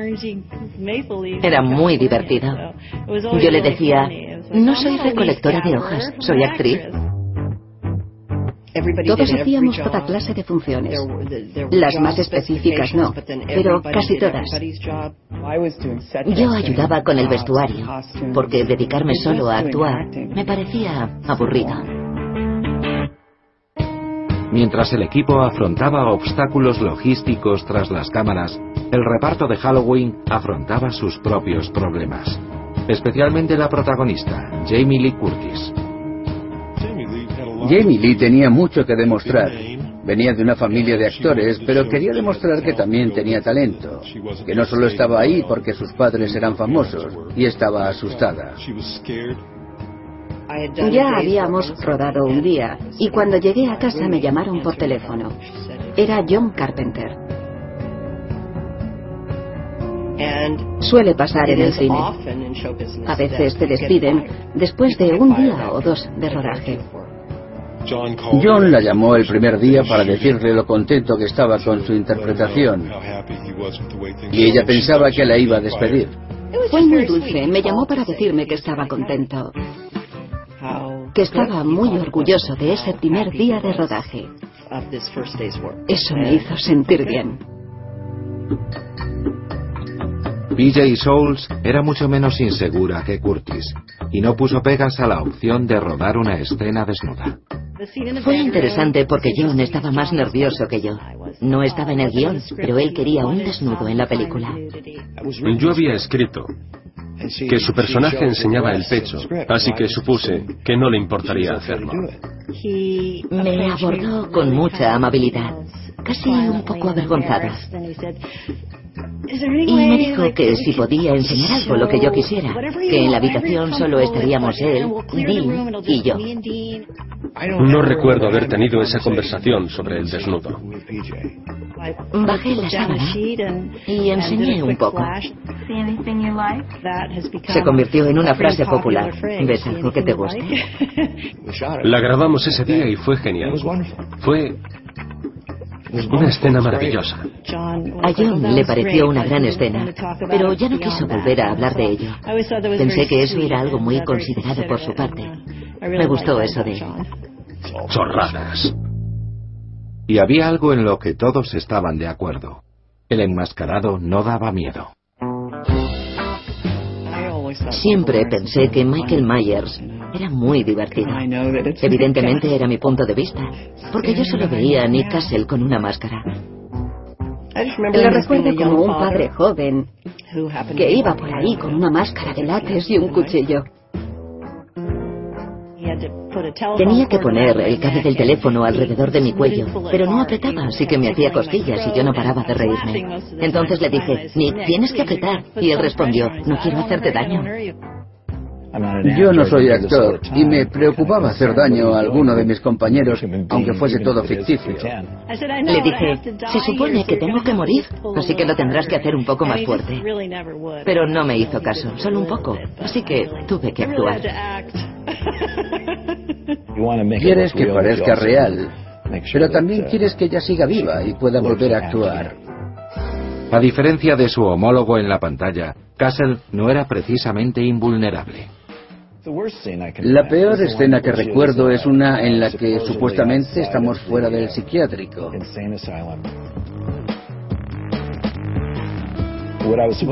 Era muy divertido. Yo le decía, no soy recolectora de hojas, soy actriz. Todos hacíamos toda clase de funciones. Las más específicas no, pero casi todas. Yo ayudaba con el vestuario, porque dedicarme solo a actuar me parecía aburrido. Mientras el equipo afrontaba obstáculos logísticos tras las cámaras, el reparto de Halloween afrontaba sus propios problemas. Especialmente la protagonista, Jamie Lee Curtis. Jamie Lee tenía mucho que demostrar. Venía de una familia de actores, pero quería demostrar que también tenía talento, que no solo estaba ahí porque sus padres eran famosos, y estaba asustada. Ya habíamos rodado un día, y cuando llegué a casa me llamaron por teléfono. Era John Carpenter. Suele pasar en el cine. A veces te despiden después de un día o dos de rodaje. John la llamó el primer día para decirle lo contento que estaba con su interpretación. Y ella pensaba que la iba a despedir. Fue muy dulce. Me llamó para decirme que estaba contento. Que estaba muy orgulloso de ese primer día de rodaje. Eso me hizo sentir bien. BJ Souls era mucho menos insegura que Curtis y no puso pegas a la opción de rodar una escena desnuda. Fue interesante porque John estaba más nervioso que yo. No estaba en el guion, pero él quería un desnudo en la película. Yo había escrito, que su personaje enseñaba el pecho, así que supuse que no le importaría hacerlo. Me abordó con mucha amabilidad, casi un poco avergonzada. Y me dijo que si podía enseñar algo lo que yo quisiera, que en la habitación solo estaríamos él, Dean y yo. No recuerdo haber tenido esa conversación sobre el desnudo. Bajé la sábana y enseñé un poco. Se convirtió en una frase popular. ¿Ves algo que te guste? La grabamos ese día y fue genial. Fue una escena maravillosa. A John le pareció una gran escena, pero ya no quiso volver a hablar de ello. Pensé que eso era algo muy considerado por su parte. Me gustó eso de él. Chorradas. Y había algo en lo que todos estaban de acuerdo. El enmascarado no daba miedo. Siempre pensé que Michael Myers era muy divertido. Evidentemente era mi punto de vista, porque yo solo veía a Nick Castle con una máscara. Le recuerdo como un padre joven que iba por ahí con una máscara de látex y un cuchillo. Tenía que poner el cable del teléfono alrededor de mi cuello, pero no apretaba, así que me hacía costillas y yo no paraba de reírme. Entonces le dije, Nick, tienes que apretar. Y él respondió, no quiero hacerte daño. Yo no soy actor y me preocupaba hacer daño a alguno de mis compañeros, aunque fuese todo ficticio. Le dije, se supone que tengo que morir, así que lo tendrás que hacer un poco más fuerte. Pero no me hizo caso, solo un poco, así que tuve que actuar. Quieres que parezca real, pero también quieres que ella siga viva y pueda volver a actuar. A diferencia de su homólogo en la pantalla, Castle no era precisamente invulnerable. La peor escena que recuerdo es una en la que supuestamente estamos fuera del psiquiátrico.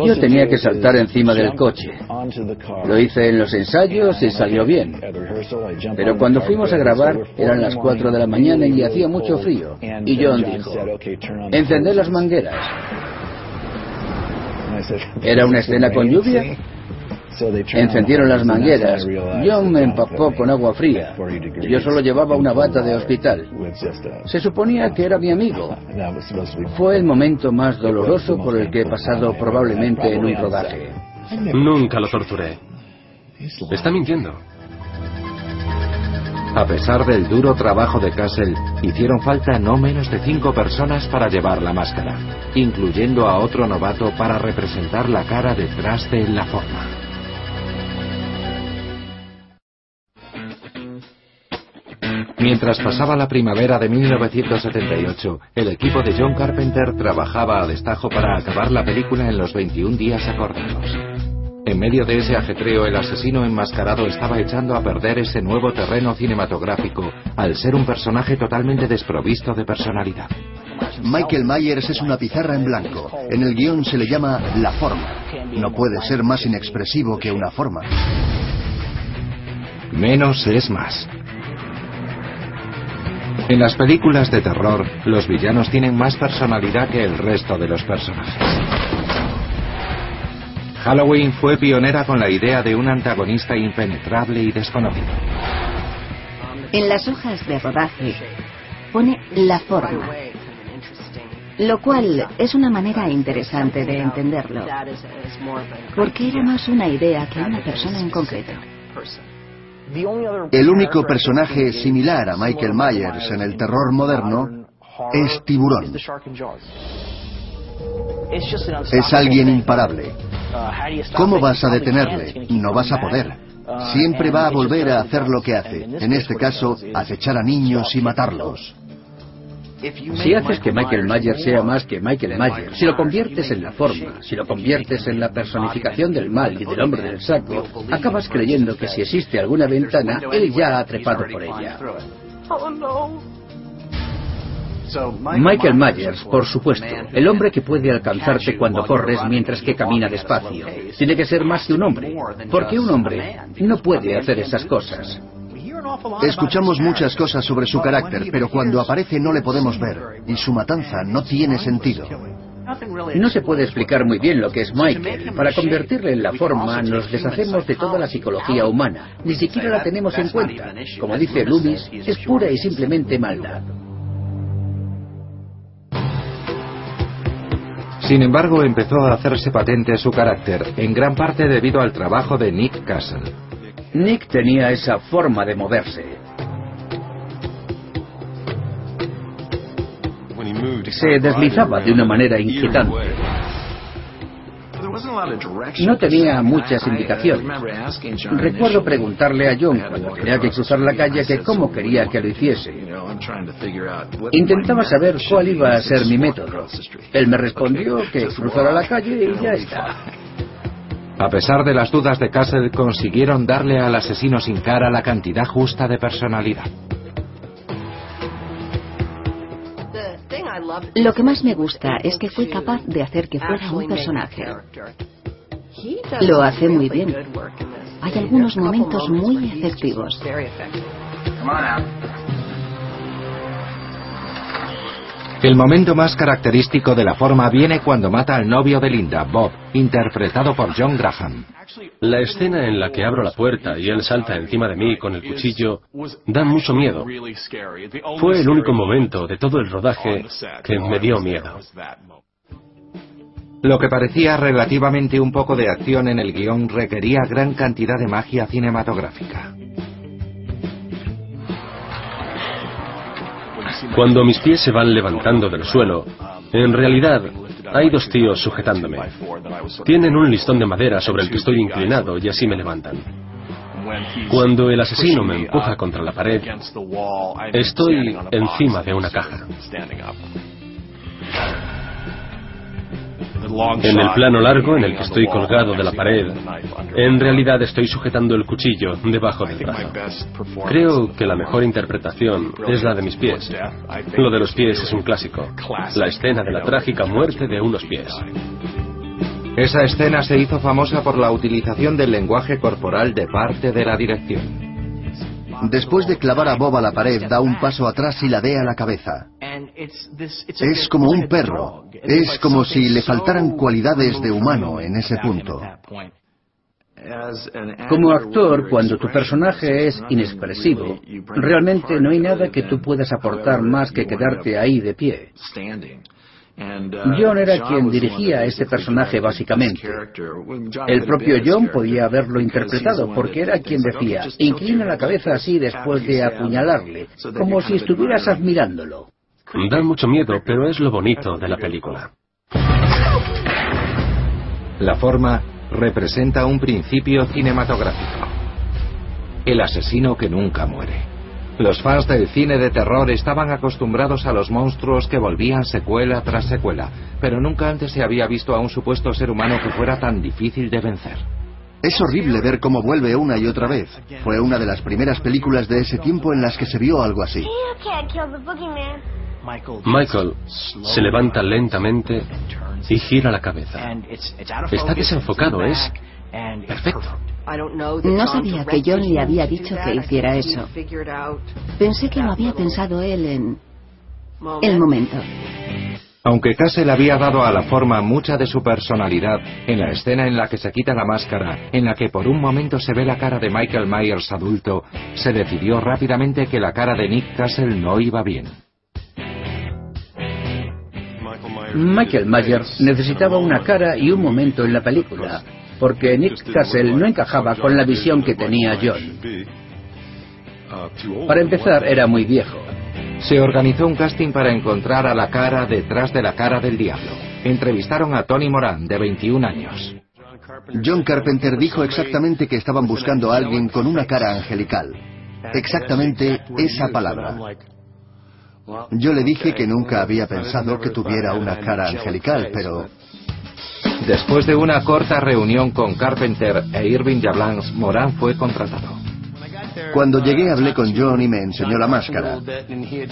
Yo tenía que saltar encima del coche. Lo hice en los ensayos y salió bien. Pero cuando fuimos a grabar eran las 4 de la mañana y hacía mucho frío. Y John dijo, encender las mangueras. ¿Era una escena con lluvia? Encendieron las mangueras. John me empapó con agua fría. Yo solo llevaba una bata de hospital. Se suponía que era mi amigo. Fue el momento más doloroso por el que he pasado probablemente en un rodaje. Nunca lo torturé. Está mintiendo. A pesar del duro trabajo de Castle, hicieron falta no menos de cinco personas para llevar la máscara, incluyendo a otro novato para representar la cara detrás de la forma. Mientras pasaba la primavera de 1978, el equipo de John Carpenter trabajaba a destajo para acabar la película en los 21 días acordados. En medio de ese ajetreo, el asesino enmascarado estaba echando a perder ese nuevo terreno cinematográfico al ser un personaje totalmente desprovisto de personalidad. Michael Myers es una pizarra en blanco. En el guion se le llama la forma. No puede ser más inexpresivo que una forma. Menos es más. En las películas de terror, los villanos tienen más personalidad que el resto de los personajes. Halloween fue pionera con la idea de un antagonista impenetrable y desconocido. En las hojas de rodaje pone la forma, lo cual es una manera interesante de entenderlo, porque era más una idea que una persona en concreto. El único personaje similar a Michael Myers en el terror moderno es Tiburón. Es alguien imparable. ¿Cómo vas a detenerle? No vas a poder. Siempre va a volver a hacer lo que hace. En este caso, acechar a niños y matarlos. Si haces que Michael Myers sea más que Michael Myers, si lo conviertes en la forma, si lo conviertes en la personificación del mal y del hombre del saco, acabas creyendo que si existe alguna ventana, él ya ha trepado por ella. Michael Myers, por supuesto, el hombre que puede alcanzarte cuando corres mientras que camina despacio. Tiene que ser más que un hombre, porque un hombre no puede hacer esas cosas. Escuchamos muchas cosas sobre su carácter, pero cuando aparece no le podemos ver, y su matanza no tiene sentido. No se puede explicar muy bien lo que es Michael. Para convertirle en la forma, nos deshacemos de toda la psicología humana. Ni siquiera la tenemos en cuenta. Como dice Loomis, es pura y simplemente maldad. Sin embargo, empezó a hacerse patente su carácter, en gran parte debido al trabajo de Nick Castle. Nick tenía esa forma de moverse. Se deslizaba de una manera inquietante. No tenía muchas indicaciones. Recuerdo preguntarle a John cuando tenía que cruzar la calle que cómo quería que lo hiciese. Intentaba saber cuál iba a ser mi método. Él me respondió que cruzara la calle y ya está. A pesar de las dudas de Castle, consiguieron darle al asesino sin cara la cantidad justa de personalidad. Lo que más me gusta es que fue capaz de hacer que fuera un personaje. Lo hace muy bien. Hay algunos momentos muy efectivos. El momento más característico de la forma viene cuando mata al novio de Linda, Bob, interpretado por John Graham. La escena en la que abro la puerta y él salta encima de mí con el cuchillo da mucho miedo. Fue el único momento de todo el rodaje que me dio miedo. Lo que parecía relativamente un poco de acción en el guion requería gran cantidad de magia cinematográfica. Cuando mis pies se van levantando del suelo, en realidad hay dos tíos sujetándome. Tienen un listón de madera sobre el que estoy inclinado y así me levantan. Cuando el asesino me empuja contra la pared, estoy encima de una caja. En el plano largo en el que estoy colgado de la pared, en realidad estoy sujetando el cuchillo debajo del brazo. Creo que la mejor interpretación es la de mis pies. Lo de los pies es un clásico. La escena de la trágica muerte de unos pies. Esa escena se hizo famosa por la utilización del lenguaje corporal de parte de la dirección. Después de clavar a Bob a la pared, da un paso atrás y la a la cabeza. Es como un perro. Es como si le faltaran cualidades de humano en ese punto. Como actor, cuando tu personaje es inexpresivo, realmente no hay nada que tú puedas aportar más que quedarte ahí de pie. John era quien dirigía a este personaje básicamente. El propio John podía haberlo interpretado porque era quien decía, inclina la cabeza así después de apuñalarle, como si estuvieras admirándolo. Da mucho miedo, pero es lo bonito de la película. La forma representa un principio cinematográfico. El asesino que nunca muere. Los fans del cine de terror estaban acostumbrados a los monstruos que volvían secuela tras secuela, pero nunca antes se había visto a un supuesto ser humano que fuera tan difícil de vencer. Es horrible ver cómo vuelve una y otra vez. Fue una de las primeras películas de ese tiempo en las que se vio algo así. Michael se levanta lentamente y gira la cabeza. Está desenfocado, es perfecto. No sabía que John le había dicho que hiciera eso. Pensé que lo había pensado él en el momento. Aunque Castle había dado a la forma mucha de su personalidad en la escena en la que se quita la máscara, en la que por un momento se ve la cara de Michael Myers adulto, se decidió rápidamente que la cara de Nick Castle no iba bien. Michael Myers necesitaba una cara y un momento en la película, porque Nick Castle no encajaba con la visión que tenía John. Para empezar, era muy viejo. Se organizó un casting para encontrar a la cara detrás de la cara del diablo. Entrevistaron a Tony Moran, de 21 años. John Carpenter dijo exactamente que estaban buscando a alguien con una cara angelical. Exactamente esa palabra. Yo le dije que nunca había pensado que tuviera una cara angelical, pero... Después de una corta reunión con Carpenter e Irving Jablans, Moran fue contratado. Cuando llegué hablé con John y me enseñó la máscara.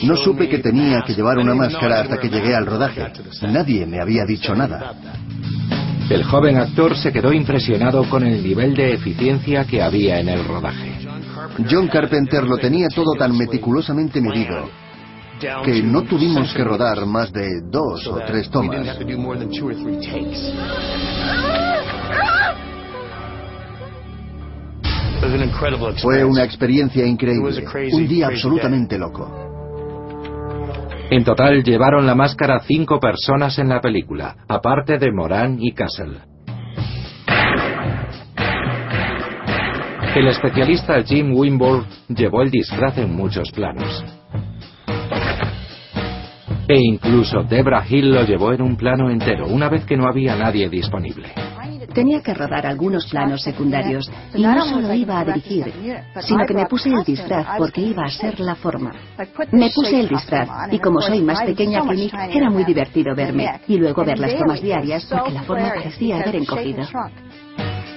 No supe que tenía que llevar una máscara hasta que llegué al rodaje. Nadie me había dicho nada. El joven actor se quedó impresionado con el nivel de eficiencia que había en el rodaje. John Carpenter lo tenía todo tan meticulosamente medido que no tuvimos que rodar más de dos o tres tomas. Fue una experiencia increíble, un día absolutamente loco. En total llevaron la máscara cinco personas en la película, aparte de Moran y Castle. El especialista Jim Wimborne llevó el disfraz en muchos planos. E incluso Debra Hill lo llevó en un plano entero, una vez que no había nadie disponible. Tenía que rodar algunos planos secundarios y no solo iba a dirigir, sino que me puse el disfraz porque iba a ser la forma. Me puse el disfraz y como soy más pequeña que Nick, era muy divertido verme y luego ver las tomas diarias porque la forma parecía haber encogido.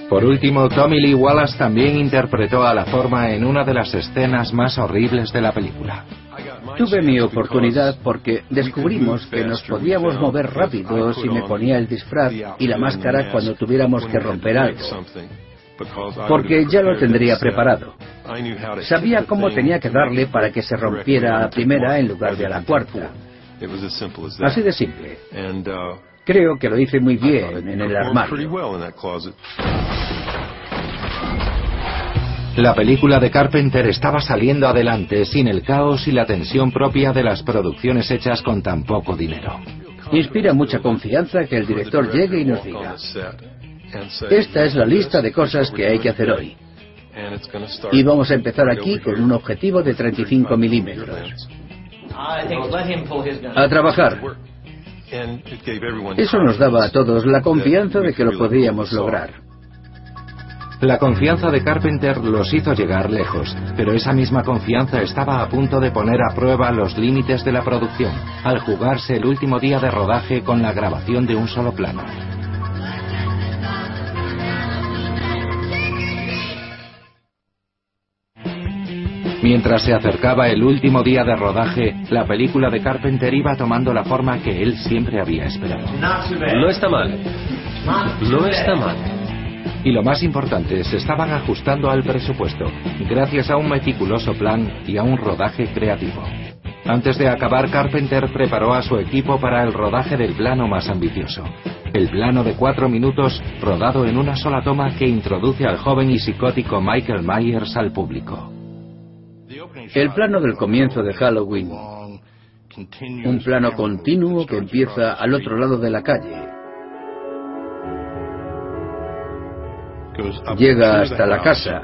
Por último, Tommy Lee Wallace también interpretó a la forma en una de las escenas más horribles de la película. Tuve mi oportunidad porque descubrimos que nos podíamos mover rápido si me ponía el disfraz y la máscara cuando tuviéramos que romper algo. Porque ya lo tendría preparado. Sabía cómo tenía que darle para que se rompiera a la primera en lugar de a la cuarta. Así de simple. Creo que lo hice muy bien en el armario. La película de Carpenter estaba saliendo adelante sin el caos y la tensión propia de las producciones hechas con tan poco dinero. Inspira mucha confianza que el director llegue y nos diga, esta es la lista de cosas que hay que hacer hoy. Y vamos a empezar aquí con un objetivo de 35 milímetros. A trabajar. Eso nos daba a todos la confianza de que lo podíamos lograr. La confianza de Carpenter los hizo llegar lejos, pero esa misma confianza estaba a punto de poner a prueba los límites de la producción, al jugarse el último día de rodaje con la grabación de un solo plano. Mientras se acercaba el último día de rodaje, la película de Carpenter iba tomando la forma que él siempre había esperado. No está mal. No está mal. Y lo más importante, se estaban ajustando al presupuesto, gracias a un meticuloso plan y a un rodaje creativo. Antes de acabar, Carpenter preparó a su equipo para el rodaje del plano más ambicioso. El plano de cuatro minutos, rodado en una sola toma que introduce al joven y psicótico Michael Myers al público. El plano del comienzo de Halloween. Un plano continuo que empieza al otro lado de la calle. Llega hasta la casa.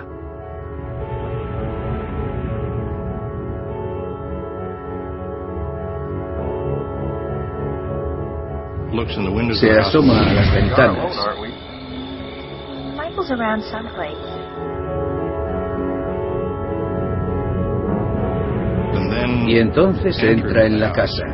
Se asoma a las ventanas. Y entonces entra en la casa.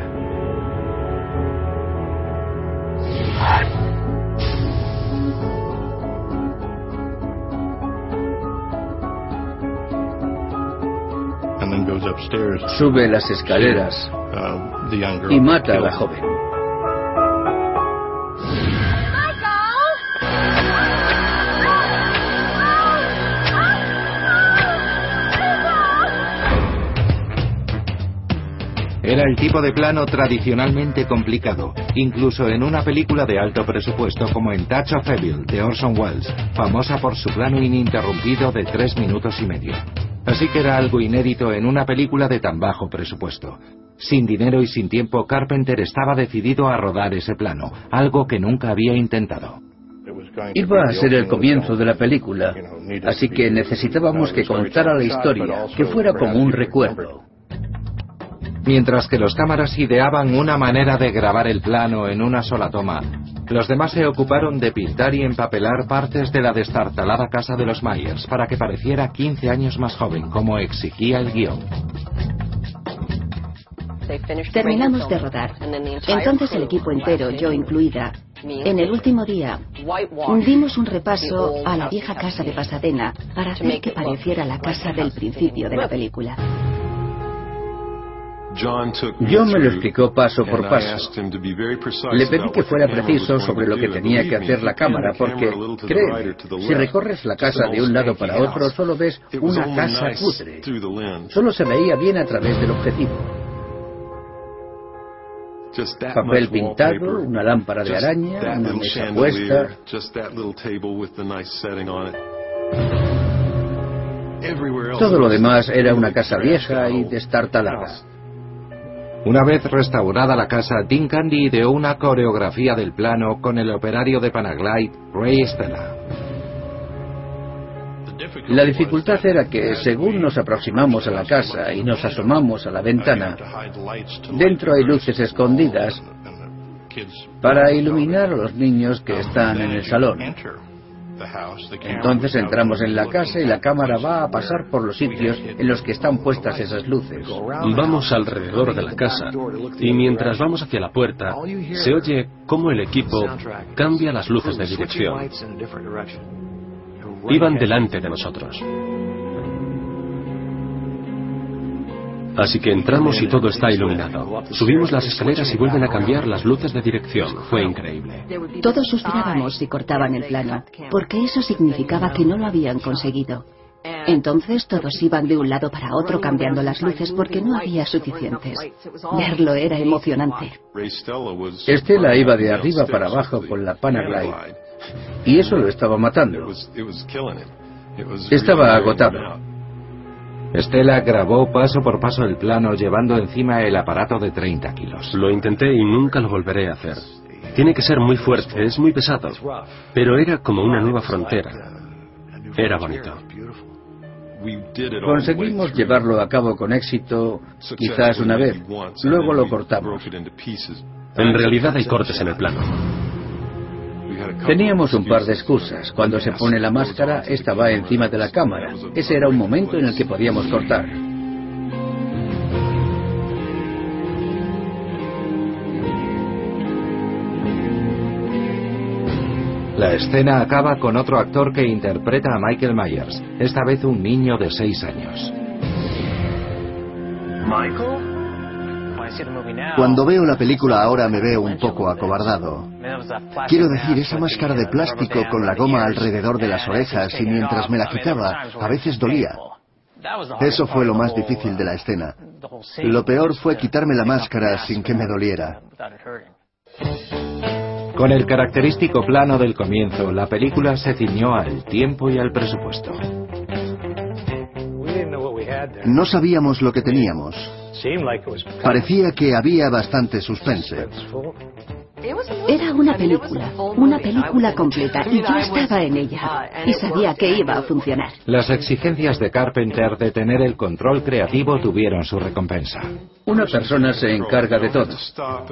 Sube las escaleras uh, y mata a la joven. Era el tipo de plano tradicionalmente complicado, incluso en una película de alto presupuesto como en Touch of Evil de Orson Welles, famosa por su plano ininterrumpido de tres minutos y medio. Así que era algo inédito en una película de tan bajo presupuesto. Sin dinero y sin tiempo, Carpenter estaba decidido a rodar ese plano, algo que nunca había intentado. Iba a ser el comienzo de la película, así que necesitábamos que contara la historia, que fuera como un recuerdo. Mientras que los cámaras ideaban una manera de grabar el plano en una sola toma, los demás se ocuparon de pintar y empapelar partes de la destartalada casa de los Myers para que pareciera 15 años más joven, como exigía el guion. Terminamos de rodar. Entonces el equipo entero, yo incluida, en el último día, dimos un repaso a la vieja casa de Pasadena para hacer que pareciera la casa del principio de la película. John me lo explicó paso por paso. Le pedí que fuera preciso sobre lo que tenía que hacer la cámara, porque, créeme, si recorres la casa de un lado para otro, solo ves una casa cutre. Solo se veía bien a través del objetivo. Papel pintado, una lámpara de araña, una mesa puesta. Todo lo demás era una casa vieja y destartalada. Una vez restaurada la casa, Dean Candy ideó una coreografía del plano con el operario de Panaglide, Ray Stella. La dificultad era que, según nos aproximamos a la casa y nos asomamos a la ventana, dentro hay luces escondidas para iluminar a los niños que están en el salón. Entonces entramos en la casa y la cámara va a pasar por los sitios en los que están puestas esas luces. Vamos alrededor de la casa y mientras vamos hacia la puerta se oye cómo el equipo cambia las luces de dirección. Iban delante de nosotros. Así que entramos y todo está iluminado. Subimos las escaleras y vuelven a cambiar las luces de dirección. Fue increíble. Todos suspirábamos si cortaban el plano, porque eso significaba que no lo habían conseguido. Entonces todos iban de un lado para otro cambiando las luces porque no había suficientes. Verlo era emocionante. Estela iba de arriba para abajo con la Panaglide y eso lo estaba matando. Estaba agotado. Estela grabó paso por paso el plano llevando encima el aparato de 30 kilos. Lo intenté y nunca lo volveré a hacer. Tiene que ser muy fuerte, es muy pesado. Pero era como una nueva frontera. Era bonito. Conseguimos llevarlo a cabo con éxito quizás una vez. Luego lo cortamos. En realidad hay cortes en el plano. Teníamos un par de excusas. Cuando se pone la máscara, esta va encima de la cámara. Ese era un momento en el que podíamos cortar. La escena acaba con otro actor que interpreta a Michael Myers, esta vez un niño de seis años. Michael? Cuando veo la película ahora me veo un poco acobardado. Quiero decir, esa máscara de plástico con la goma alrededor de las orejas y mientras me la quitaba, a veces dolía. Eso fue lo más difícil de la escena. Lo peor fue quitarme la máscara sin que me doliera. Con el característico plano del comienzo, la película se ciñó al tiempo y al presupuesto. No sabíamos lo que teníamos. Parecía que había bastante suspense. Era una película, una película completa, y yo estaba en ella, y sabía que iba a funcionar. Las exigencias de Carpenter de tener el control creativo tuvieron su recompensa. Una persona se encarga de todo.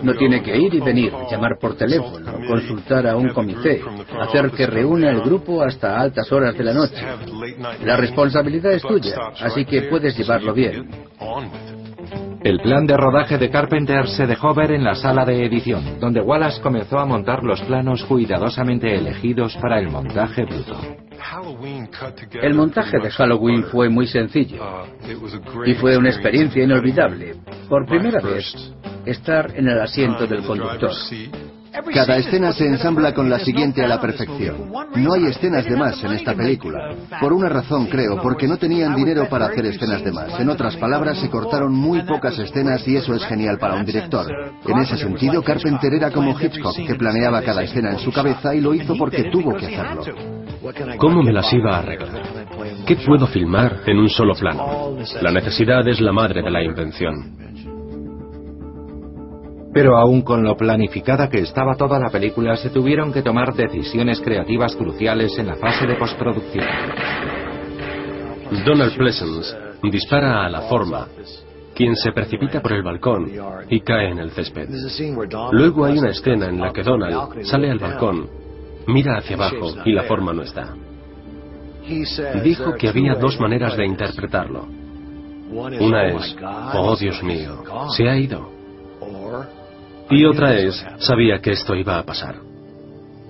No tiene que ir y venir, llamar por teléfono, consultar a un comité, hacer que reúna el grupo hasta altas horas de la noche. La responsabilidad es tuya, así que puedes llevarlo bien. El plan de rodaje de Carpenter se dejó ver en la sala de edición, donde Wallace comenzó a montar los planos cuidadosamente elegidos para el montaje bruto. El montaje de Halloween fue muy sencillo y fue una experiencia inolvidable. Por primera vez, estar en el asiento del conductor. Cada escena se ensambla con la siguiente a la perfección. No hay escenas de más en esta película. Por una razón, creo, porque no tenían dinero para hacer escenas de más. En otras palabras, se cortaron muy pocas escenas y eso es genial para un director. En ese sentido, Carpenter era como Hitchcock, que planeaba cada escena en su cabeza y lo hizo porque tuvo que hacerlo. ¿Cómo me las iba a arreglar? ¿Qué puedo filmar en un solo plano? La necesidad es la madre de la invención. Pero aún con lo planificada que estaba toda la película, se tuvieron que tomar decisiones creativas cruciales en la fase de postproducción. Donald Pleasance dispara a la forma, quien se precipita por el balcón y cae en el césped. Luego hay una escena en la que Donald sale al balcón, mira hacia abajo y la forma no está. Dijo que había dos maneras de interpretarlo. Una es, oh Dios mío, se ha ido. Y otra es, sabía que esto iba a pasar.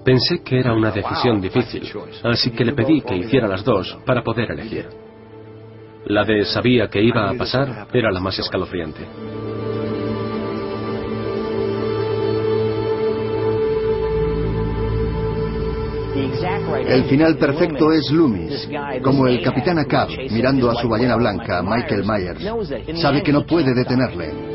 Pensé que era una decisión difícil, así que le pedí que hiciera las dos para poder elegir. La de sabía que iba a pasar era la más escalofriante. El final perfecto es Loomis, como el capitán Ahab mirando a su ballena blanca, Michael Myers. Sabe que no puede detenerle.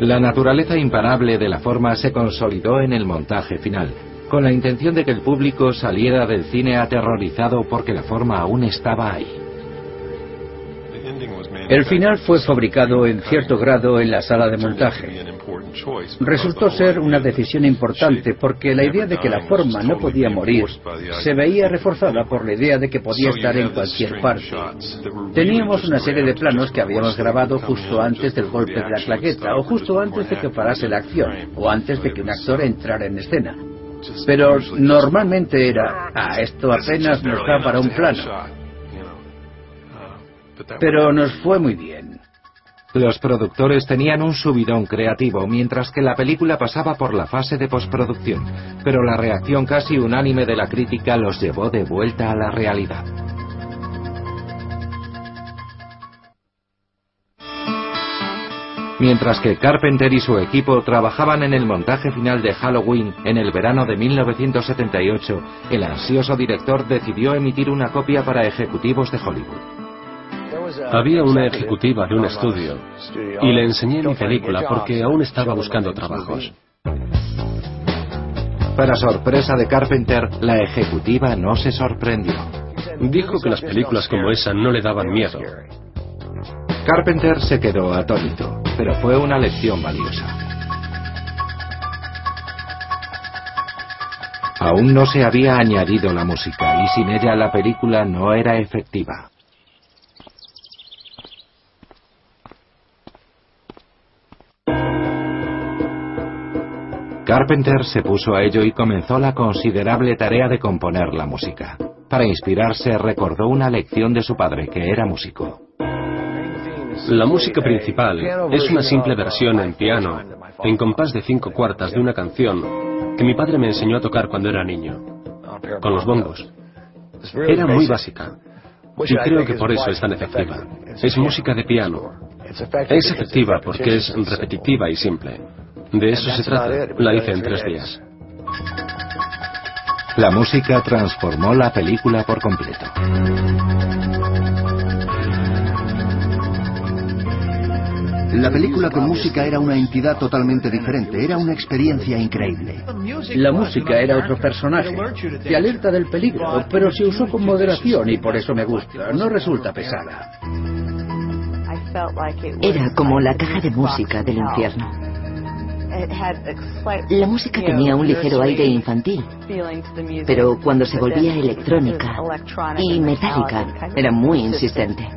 La naturaleza imparable de la forma se consolidó en el montaje final, con la intención de que el público saliera del cine aterrorizado porque la forma aún estaba ahí. El final fue fabricado en cierto grado en la sala de montaje. Resultó ser una decisión importante porque la idea de que la forma no podía morir se veía reforzada por la idea de que podía estar en cualquier parte. Teníamos una serie de planos que habíamos grabado justo antes del golpe de la claqueta o justo antes de que parase la acción o antes de que un actor entrara en escena. Pero normalmente era, ah, esto apenas nos da para un plano. Pero nos fue muy bien. Los productores tenían un subidón creativo mientras que la película pasaba por la fase de postproducción, pero la reacción casi unánime de la crítica los llevó de vuelta a la realidad. Mientras que Carpenter y su equipo trabajaban en el montaje final de Halloween en el verano de 1978, el ansioso director decidió emitir una copia para ejecutivos de Hollywood. Había una ejecutiva de un estudio y le enseñé mi película porque aún estaba buscando trabajos. Para sorpresa de Carpenter, la ejecutiva no se sorprendió. Dijo que las películas como esa no le daban miedo. Carpenter se quedó atónito, pero fue una lección valiosa. Aún no se había añadido la música y sin ella la película no era efectiva. Carpenter se puso a ello y comenzó la considerable tarea de componer la música. Para inspirarse recordó una lección de su padre, que era músico. La música principal es una simple versión en piano, en compás de cinco cuartas de una canción que mi padre me enseñó a tocar cuando era niño, con los bongos. Era muy básica, y creo que por eso es tan efectiva. Es música de piano. Es efectiva porque es repetitiva y simple. De eso se trata. La hice en tres días. La música transformó la película por completo. La película con música era una entidad totalmente diferente, era una experiencia increíble. La música era otro personaje, te alerta del peligro, pero se usó con moderación y por eso me gusta, no resulta pesada. Era como la caja de música del infierno. La música tenía un ligero aire infantil, pero cuando se volvía electrónica y metálica era muy insistente.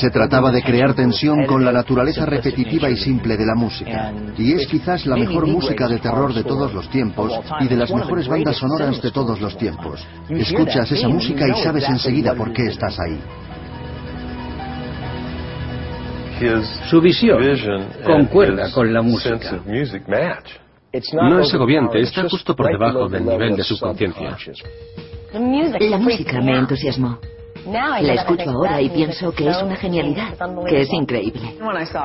Se trataba de crear tensión con la naturaleza repetitiva y simple de la música. Y es quizás la mejor música de terror de todos los tiempos y de las mejores bandas sonoras de todos los tiempos. Escuchas esa música y sabes enseguida por qué estás ahí. Su visión concuerda con la música. No es agobiante, está justo por debajo del nivel de su conciencia. La música me entusiasmó. La escucho ahora y pienso que es una genialidad, que es increíble.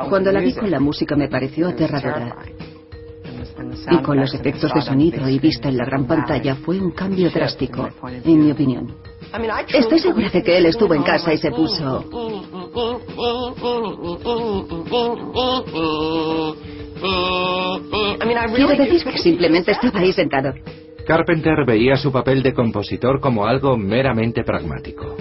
Cuando la vi con la música me pareció aterradora. Y con los efectos de sonido y vista en la gran pantalla fue un cambio drástico, en mi opinión. Estoy segura de que él estuvo en casa y se puso... Quiero decir que simplemente estaba ahí sentado. Carpenter veía su papel de compositor como algo meramente pragmático.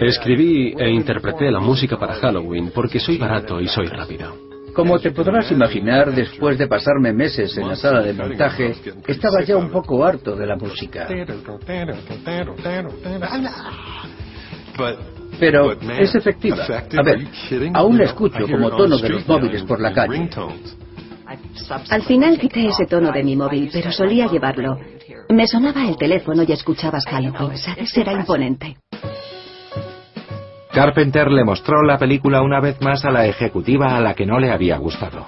Escribí e interpreté la música para Halloween porque soy barato y soy rápido. Como te podrás imaginar, después de pasarme meses en la sala de montaje, estaba ya un poco harto de la música. Pero es efectiva. A ver, aún la escucho como tono de los móviles por la calle. Al final quité ese tono de mi móvil, pero solía llevarlo. Me sonaba el teléfono y escuchabas Halloween, ¿sabes? Era imponente. Carpenter le mostró la película una vez más a la ejecutiva a la que no le había gustado.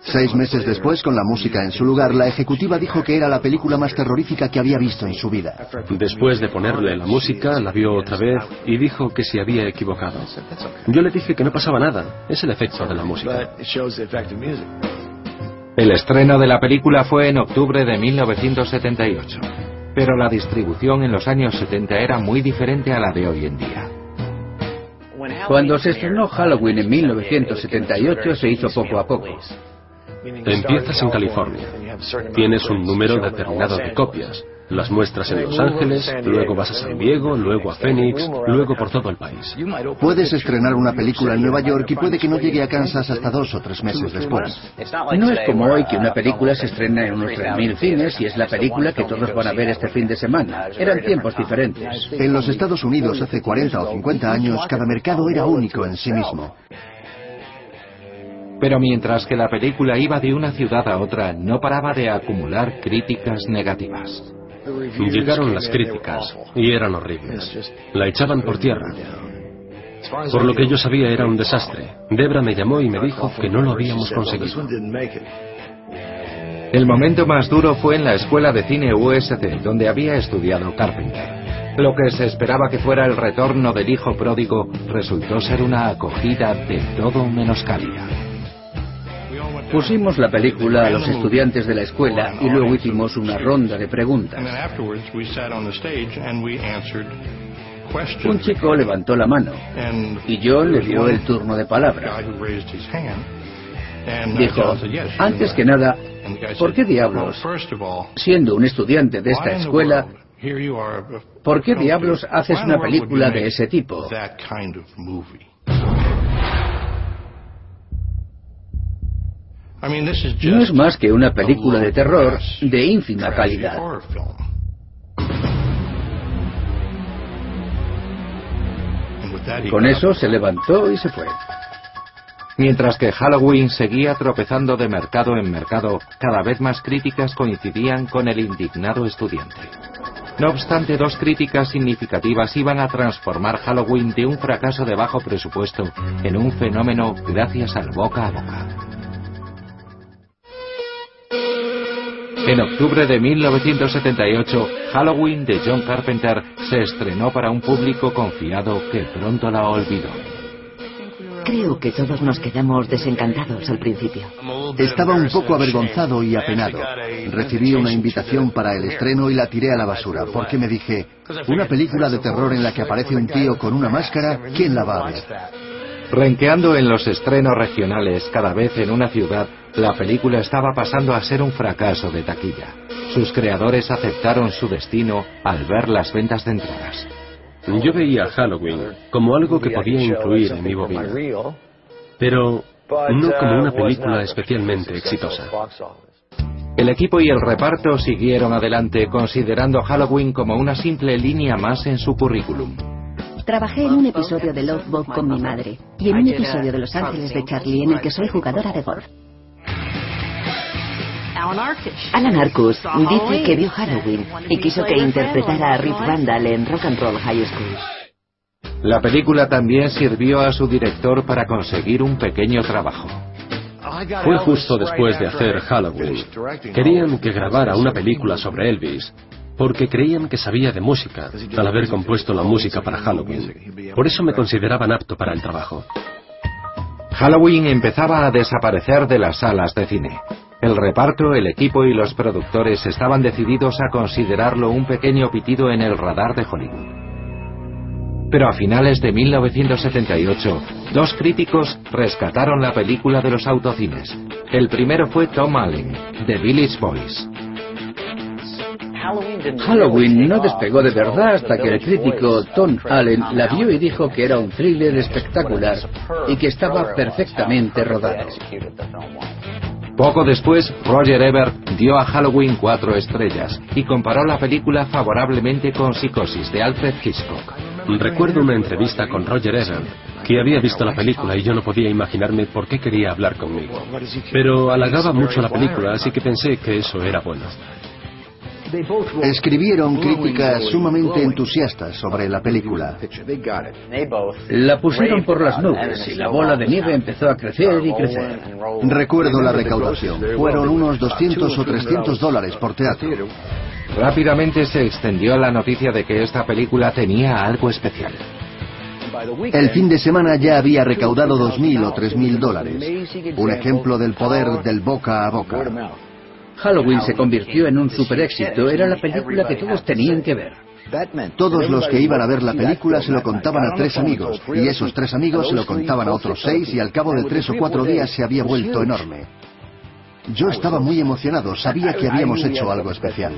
Seis meses después, con la música en su lugar, la ejecutiva dijo que era la película más terrorífica que había visto en su vida. Después de ponerle la música, la vio otra vez y dijo que se había equivocado. Yo le dije que no pasaba nada, es el efecto de la música. El estreno de la película fue en octubre de 1978, pero la distribución en los años 70 era muy diferente a la de hoy en día. Cuando se estrenó Halloween en 1978 se hizo poco a poco. Empiezas en California. Tienes un número determinado de copias. Las muestras en Los Ángeles, luego vas a San Diego, luego a Phoenix, luego por todo el país. Puedes estrenar una película en Nueva York y puede que no llegue a Kansas hasta dos o tres meses después. No es como hoy que una película se estrena en unos 3.000 cines y es la película que todos van a ver este fin de semana. Eran tiempos diferentes. En los Estados Unidos hace 40 o 50 años cada mercado era único en sí mismo. Pero mientras que la película iba de una ciudad a otra, no paraba de acumular críticas negativas. Llegaron las críticas y eran horribles. La echaban por tierra. Por lo que yo sabía era un desastre. Debra me llamó y me dijo que no lo habíamos conseguido. El momento más duro fue en la escuela de cine USC, donde había estudiado Carpenter. Lo que se esperaba que fuera el retorno del hijo pródigo resultó ser una acogida de todo menos cálida. Pusimos la película a los estudiantes de la escuela y luego hicimos una ronda de preguntas. Un chico levantó la mano y John le dio el turno de palabra. Dijo, antes que nada, ¿por qué diablos, siendo un estudiante de esta escuela, ¿por qué diablos haces una película de ese tipo? No es más que una película de terror de ínfima calidad. Con eso se levantó y se fue. Mientras que Halloween seguía tropezando de mercado en mercado, cada vez más críticas coincidían con el indignado estudiante. No obstante, dos críticas significativas iban a transformar Halloween de un fracaso de bajo presupuesto en un fenómeno gracias al boca a boca. En octubre de 1978, Halloween de John Carpenter se estrenó para un público confiado que pronto la olvidó. Creo que todos nos quedamos desencantados al principio. Estaba un poco avergonzado y apenado. Recibí una invitación para el estreno y la tiré a la basura, porque me dije, una película de terror en la que aparece un tío con una máscara, ¿quién la va a ver? Renqueando en los estrenos regionales cada vez en una ciudad, la película estaba pasando a ser un fracaso de taquilla. Sus creadores aceptaron su destino al ver las ventas de entradas. Yo veía Halloween como algo que podía incluir en mi bobina, pero no como una película especialmente exitosa. El equipo y el reparto siguieron adelante considerando Halloween como una simple línea más en su currículum. Trabajé en un episodio de Love Boat con mi madre y en un episodio de Los Ángeles de Charlie en el que soy jugadora de golf. Alan Arcus dice que vio Halloween y quiso que interpretara a Rick Vandal en Rock and Roll High School. La película también sirvió a su director para conseguir un pequeño trabajo. Fue justo después de hacer Halloween. Querían que grabara una película sobre Elvis, porque creían que sabía de música, al haber compuesto la música para Halloween. Por eso me consideraban apto para el trabajo. Halloween empezaba a desaparecer de las salas de cine. El reparto, el equipo y los productores estaban decididos a considerarlo un pequeño pitido en el radar de Hollywood. Pero a finales de 1978, dos críticos rescataron la película de los autocines. El primero fue Tom Allen, de Village Boys. Halloween no despegó de verdad hasta que el crítico Tom Allen la vio y dijo que era un thriller espectacular y que estaba perfectamente rodado. Poco después, Roger Ebert dio a Halloween cuatro estrellas y comparó la película favorablemente con Psicosis de Alfred Hitchcock. Recuerdo una entrevista con Roger Ebert, que había visto la película y yo no podía imaginarme por qué quería hablar conmigo. Pero halagaba mucho la película, así que pensé que eso era bueno. Escribieron críticas sumamente entusiastas sobre la película. La pusieron por las nubes y la bola de nieve empezó a crecer y crecer. Recuerdo la recaudación. Fueron unos 200 o 300 dólares por teatro. Rápidamente se extendió la noticia de que esta película tenía algo especial. El fin de semana ya había recaudado 2.000 o 3.000 dólares. Un ejemplo del poder del boca a boca. Halloween se convirtió en un super éxito. Era la película que todos tenían que ver. Todos los que iban a ver la película se lo contaban a tres amigos, y esos tres amigos se lo contaban a otros seis, y al cabo de tres o cuatro días se había vuelto enorme. Yo estaba muy emocionado, sabía que habíamos hecho algo especial.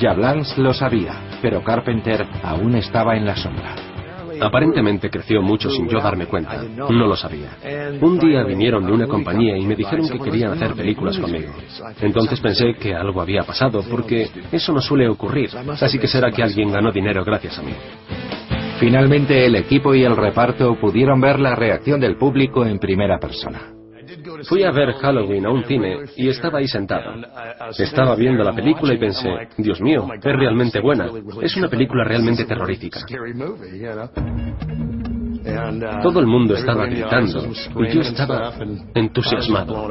Jablans lo sabía, pero Carpenter aún estaba en la sombra. Aparentemente creció mucho sin yo darme cuenta. No lo sabía. Un día vinieron de una compañía y me dijeron que querían hacer películas conmigo. Entonces pensé que algo había pasado porque eso no suele ocurrir. Así que será que alguien ganó dinero gracias a mí. Finalmente el equipo y el reparto pudieron ver la reacción del público en primera persona. Fui a ver Halloween a un cine y estaba ahí sentado. Estaba viendo la película y pensé, Dios mío, es realmente buena. Es una película realmente terrorífica. Todo el mundo estaba gritando y yo estaba entusiasmado.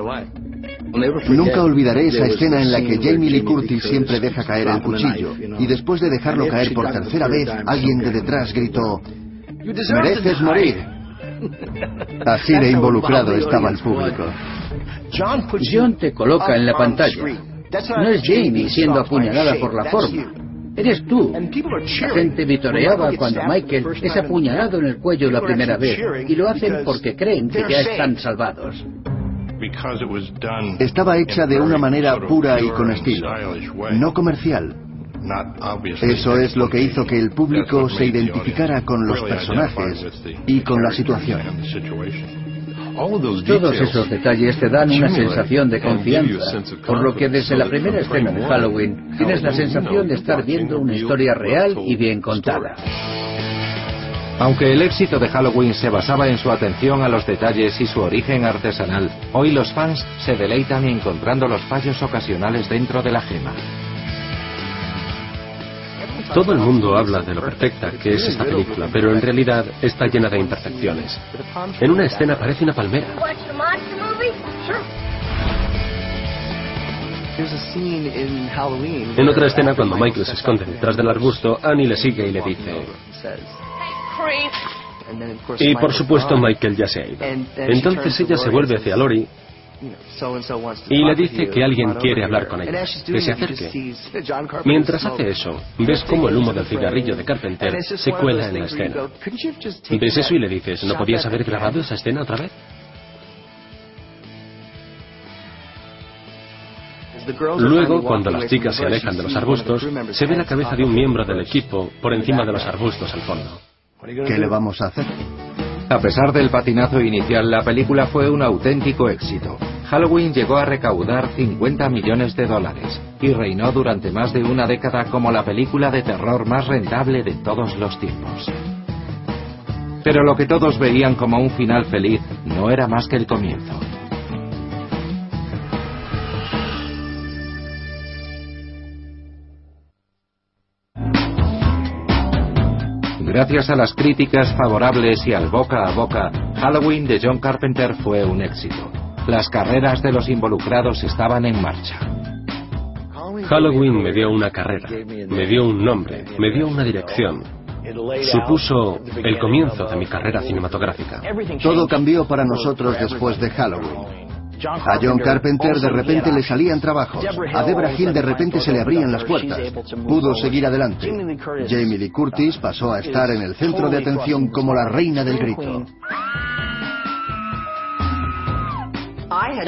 Nunca olvidaré esa escena en la que Jamie Lee Curtis siempre deja caer el cuchillo y después de dejarlo caer por tercera vez, alguien de detrás gritó, mereces morir. Así de involucrado estaba el público. John te coloca en la pantalla. No es Jamie siendo apuñalada por la forma. Eres tú. La gente vitoreaba cuando Michael es apuñalado en el cuello la primera vez y lo hacen porque creen que ya están salvados. Estaba hecha de una manera pura y con estilo, no comercial. Eso es lo que hizo que el público se identificara con los personajes y con la situación. Todos esos detalles te dan una sensación de confianza, por lo que desde la primera escena de Halloween tienes la sensación de estar viendo una historia real y bien contada. Aunque el éxito de Halloween se basaba en su atención a los detalles y su origen artesanal, hoy los fans se deleitan encontrando los fallos ocasionales dentro de la gema. Todo el mundo habla de lo perfecta que es esta película, pero en realidad está llena de imperfecciones. En una escena parece una palmera. En otra escena, cuando Michael se esconde detrás del arbusto, Annie le sigue y le dice... Y por supuesto Michael ya se ha ido. Entonces ella se vuelve hacia Lori y le dice que alguien quiere hablar con ella, que se acerque. Mientras hace eso, ves cómo el humo del cigarrillo de Carpenter se cuela en la escena. Ves eso y le dices, ¿no podías haber grabado esa escena otra vez? Luego, cuando las chicas se alejan de los arbustos, se ve la cabeza de un miembro del equipo por encima de los arbustos al fondo. ¿Qué le vamos a hacer? A pesar del patinazo inicial, la película fue un auténtico éxito. Halloween llegó a recaudar 50 millones de dólares y reinó durante más de una década como la película de terror más rentable de todos los tiempos. Pero lo que todos veían como un final feliz no era más que el comienzo. Gracias a las críticas favorables y al boca a boca, Halloween de John Carpenter fue un éxito. Las carreras de los involucrados estaban en marcha. Halloween me dio una carrera, me dio un nombre, me dio una dirección. Supuso el comienzo de mi carrera cinematográfica. Todo cambió para nosotros después de Halloween. A John Carpenter de repente le salían trabajos. A Debra Hill de repente se le abrían las puertas. Pudo seguir adelante. Jamie Lee Curtis pasó a estar en el centro de atención como la reina del grito.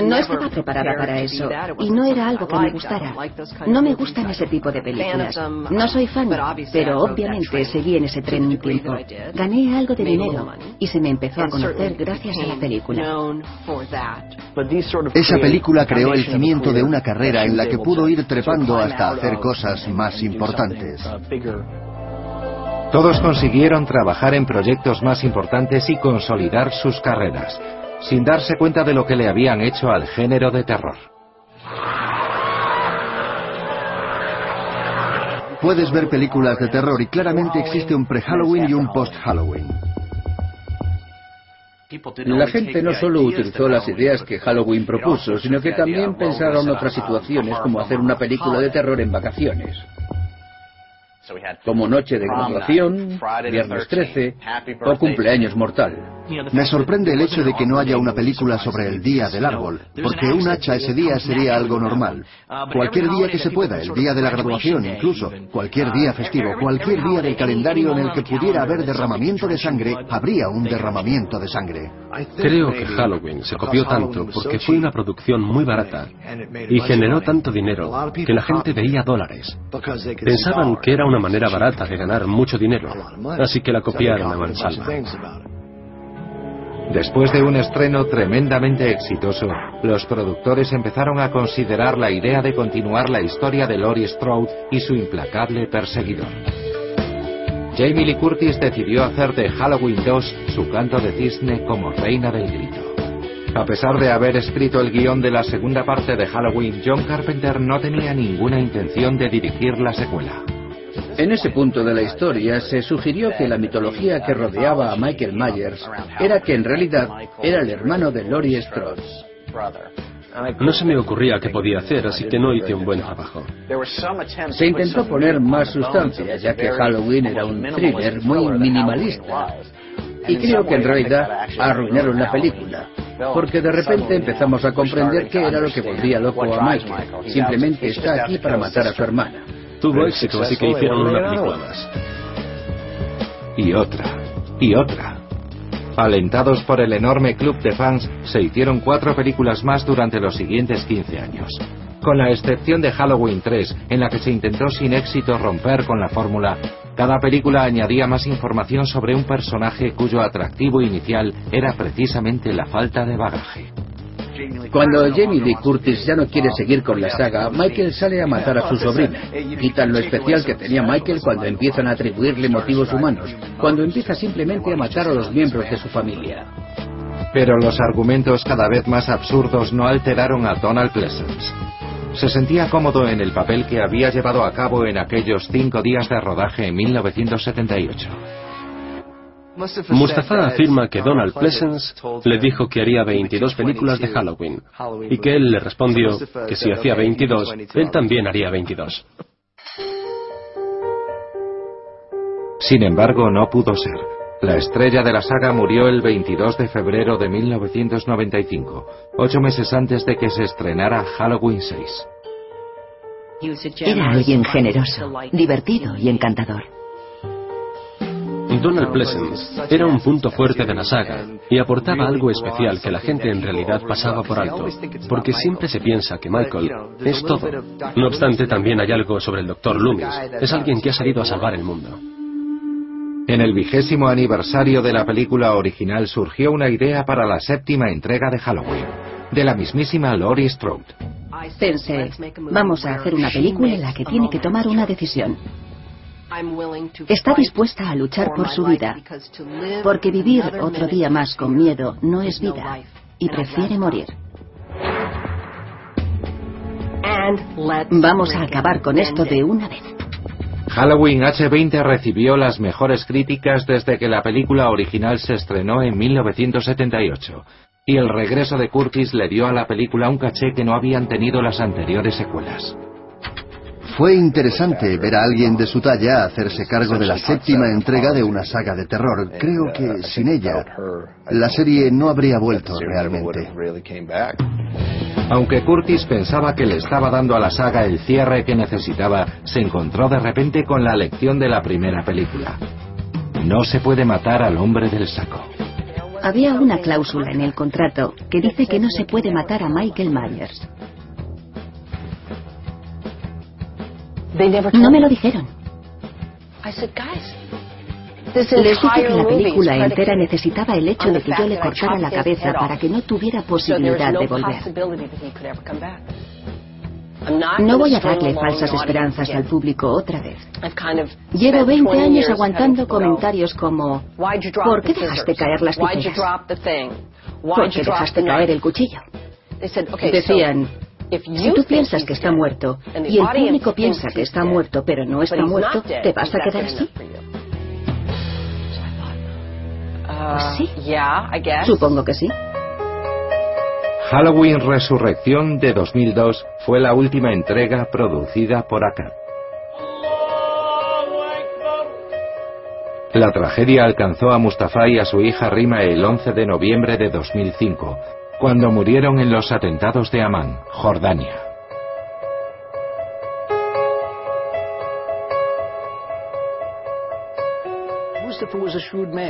No estaba preparada para eso y no era algo que me gustara. No me gustan ese tipo de películas. No soy fan, pero obviamente seguí en ese tren un tiempo. Gané algo de dinero y se me empezó a conocer gracias a la película. Esa película creó el cimiento de una carrera en la que pudo ir trepando hasta hacer cosas más importantes. Todos consiguieron trabajar en proyectos más importantes y consolidar sus carreras sin darse cuenta de lo que le habían hecho al género de terror. Puedes ver películas de terror y claramente existe un pre-Halloween y un post-Halloween. La gente no solo utilizó las ideas que Halloween propuso, sino que también pensaron otras situaciones como hacer una película de terror en vacaciones como Noche de Graduación, Viernes 13 o Cumpleaños Mortal. Me sorprende el hecho de que no haya una película sobre el día del árbol, porque un hacha ese día sería algo normal. Cualquier día que se pueda, el día de la graduación incluso, cualquier día festivo, cualquier día del calendario en el que pudiera haber derramamiento de sangre, habría un derramamiento de sangre. Creo que Halloween se copió tanto porque fue una producción muy barata y generó tanto dinero que la gente veía dólares. Pensaban que era una manera barata de ganar mucho dinero, así que la copiaron a mansalva. Después de un estreno tremendamente exitoso, los productores empezaron a considerar la idea de continuar la historia de Laurie Strode y su implacable perseguidor. Jamie Lee Curtis decidió hacer de Halloween 2 su canto de cisne como reina del grito. A pesar de haber escrito el guion de la segunda parte de Halloween, John Carpenter no tenía ninguna intención de dirigir la secuela. En ese punto de la historia se sugirió que la mitología que rodeaba a Michael Myers era que en realidad era el hermano de Laurie Strode. No se me ocurría qué podía hacer, así que no hice un buen trabajo. Se intentó poner más sustancia, ya que Halloween era un thriller muy minimalista. Y creo que en realidad arruinaron la película, porque de repente empezamos a comprender qué era lo que volvía loco a Michael. Simplemente está aquí para matar a su hermana. Tuvo éxito, así que hicieron una película más. Y otra, y otra. Alentados por el enorme club de fans, se hicieron cuatro películas más durante los siguientes 15 años. Con la excepción de Halloween 3, en la que se intentó sin éxito romper con la fórmula, cada película añadía más información sobre un personaje cuyo atractivo inicial era precisamente la falta de bagaje. Cuando Jamie Lee Curtis ya no quiere seguir con la saga, Michael sale a matar a su sobrina. Quitan lo especial que tenía Michael cuando empiezan a atribuirle motivos humanos, cuando empieza simplemente a matar a los miembros de su familia. Pero los argumentos cada vez más absurdos no alteraron a Donald Pleasence. Se sentía cómodo en el papel que había llevado a cabo en aquellos cinco días de rodaje en 1978. Mustafa afirma que Donald Pleasence le dijo que haría 22 películas de Halloween y que él le respondió que si hacía 22, él también haría 22. Sin embargo, no pudo ser. La estrella de la saga murió el 22 de febrero de 1995, ocho meses antes de que se estrenara Halloween 6. Era alguien generoso, divertido y encantador. Donald Pleasence era un punto fuerte de la saga y aportaba algo especial que la gente en realidad pasaba por alto, porque siempre se piensa que Michael es todo. No obstante, también hay algo sobre el Dr. Loomis. Es alguien que ha salido a salvar el mundo. En el vigésimo aniversario de la película original surgió una idea para la séptima entrega de Halloween, de la mismísima Laurie Strode. Pensé, vamos a hacer una película en la que tiene que tomar una decisión. Está dispuesta a luchar por su vida, porque vivir otro día más con miedo no es vida, y prefiere morir. Vamos a acabar con esto de una vez. Halloween H20 recibió las mejores críticas desde que la película original se estrenó en 1978, y el regreso de Curtis le dio a la película un caché que no habían tenido las anteriores secuelas. Fue interesante ver a alguien de su talla hacerse cargo de la séptima entrega de una saga de terror. Creo que sin ella, la serie no habría vuelto realmente. Aunque Curtis pensaba que le estaba dando a la saga el cierre que necesitaba, se encontró de repente con la lección de la primera película. No se puede matar al hombre del saco. Había una cláusula en el contrato que dice que no se puede matar a Michael Myers. No me lo dijeron. Les dije que la película entera necesitaba el hecho de que yo le cortara la cabeza para que no tuviera posibilidad de volver. No voy a darle falsas esperanzas al público otra vez. Llevo 20 años aguantando comentarios como ¿Por qué dejaste caer las tijeras? ¿Por qué dejaste caer el cuchillo? Decían, si tú piensas que está muerto y el público piensa que está muerto pero no está muerto, ¿te vas a quedar así? Sí. Supongo que sí. Halloween Resurrección de 2002 fue la última entrega producida por ACAT. La tragedia alcanzó a Mustafa y a su hija Rima el 11 de noviembre de 2005, cuando murieron en los atentados de Amán, Jordania.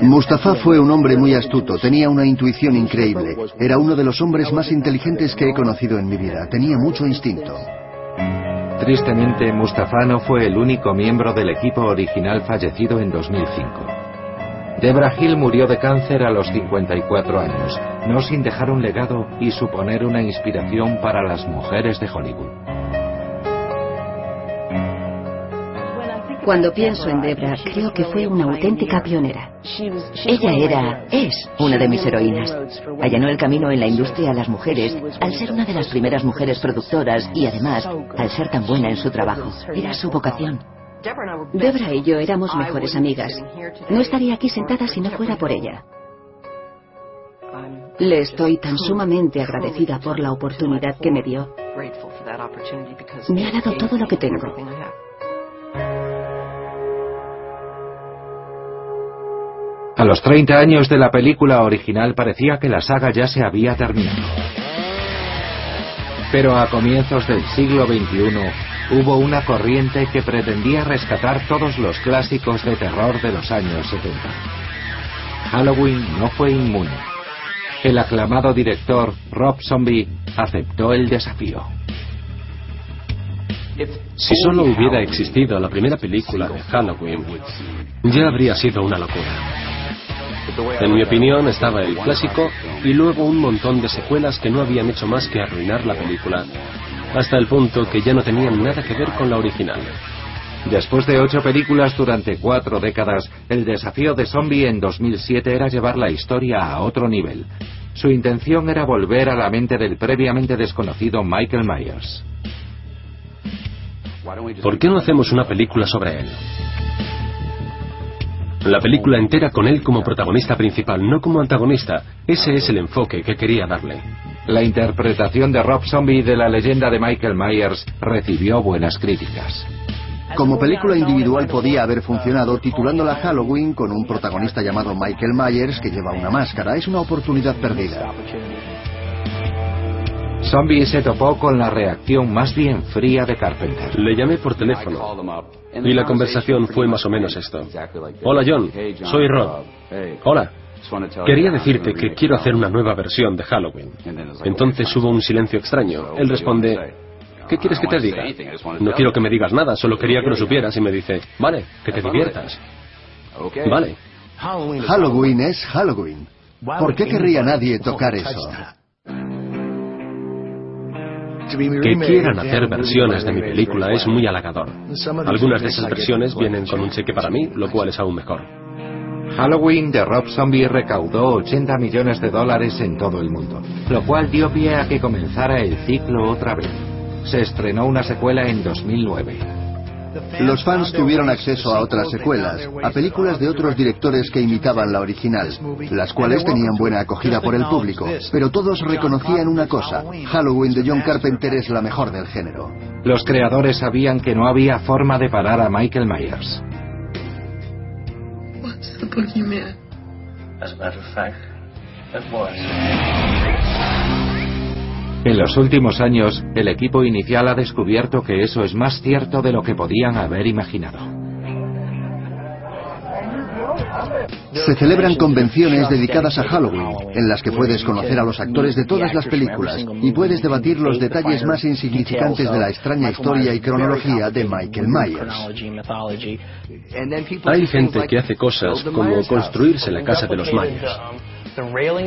Mustafa fue un hombre muy astuto, tenía una intuición increíble. Era uno de los hombres más inteligentes que he conocido en mi vida. Tenía mucho instinto. Tristemente, Mustafa no fue el único miembro del equipo original fallecido en 2005. Debra Hill murió de cáncer a los 54 años, no sin dejar un legado y suponer una inspiración para las mujeres de Hollywood. Cuando pienso en Debra, creo que fue una auténtica pionera. Ella era, es, una de mis heroínas. Allanó el camino en la industria a las mujeres al ser una de las primeras mujeres productoras y además al ser tan buena en su trabajo. Era su vocación. Debra y yo éramos mejores amigas. No estaría aquí sentada si no fuera por ella. Le estoy tan sumamente agradecida por la oportunidad que me dio. Me ha dado todo lo que tengo. A los 30 años de la película original parecía que la saga ya se había terminado. Pero a comienzos del siglo XXI hubo una corriente que pretendía rescatar todos los clásicos de terror de los años 70. Halloween no fue inmune. El aclamado director Rob Zombie aceptó el desafío. Si solo hubiera existido la primera película de Halloween, ya habría sido una locura. En mi opinión estaba el clásico y luego un montón de secuelas que no habían hecho más que arruinar la película, hasta el punto que ya no tenían nada que ver con la original. Después de ocho películas durante cuatro décadas, el desafío de Zombie en 2007 era llevar la historia a otro nivel. Su intención era volver a la mente del previamente desconocido Michael Myers. ¿Por qué no hacemos una película sobre él? La película entera con él como protagonista principal, no como antagonista. Ese es el enfoque que quería darle. La interpretación de Rob Zombie de la leyenda de Michael Myers recibió buenas críticas. Como película individual podía haber funcionado titulándola Halloween con un protagonista llamado Michael Myers que lleva una máscara. Es una oportunidad perdida. Zombie se topó con la reacción más bien fría de Carpenter. Le llamé por teléfono y la conversación fue más o menos esto. Hola John, soy Rob. Hola. Quería decirte que quiero hacer una nueva versión de Halloween. Entonces hubo un silencio extraño. Él responde, ¿qué quieres que te diga? No quiero que me digas nada, solo quería que lo supieras y me dice, vale, que te diviertas. Vale. Halloween es Halloween. ¿Por qué querría nadie tocar eso? Que quieran hacer versiones de mi película es muy halagador. Algunas de esas versiones vienen con un cheque para mí, lo cual es aún mejor. Halloween de Rob Zombie recaudó 80 millones de dólares en todo el mundo, lo cual dio pie a que comenzara el ciclo otra vez. Se estrenó una secuela en 2009. Los fans tuvieron acceso a otras secuelas, a películas de otros directores que imitaban la original, las cuales tenían buena acogida por el público, pero todos reconocían una cosa, Halloween de John Carpenter es la mejor del género. Los creadores sabían que no había forma de parar a Michael Myers. En los últimos años, el equipo inicial ha descubierto que eso es más cierto de lo que podían haber imaginado. Se celebran convenciones dedicadas a Halloween, en las que puedes conocer a los actores de todas las películas y puedes debatir los detalles más insignificantes de la extraña historia y cronología de Michael Myers. Hay gente que hace cosas como construirse la casa de los Myers.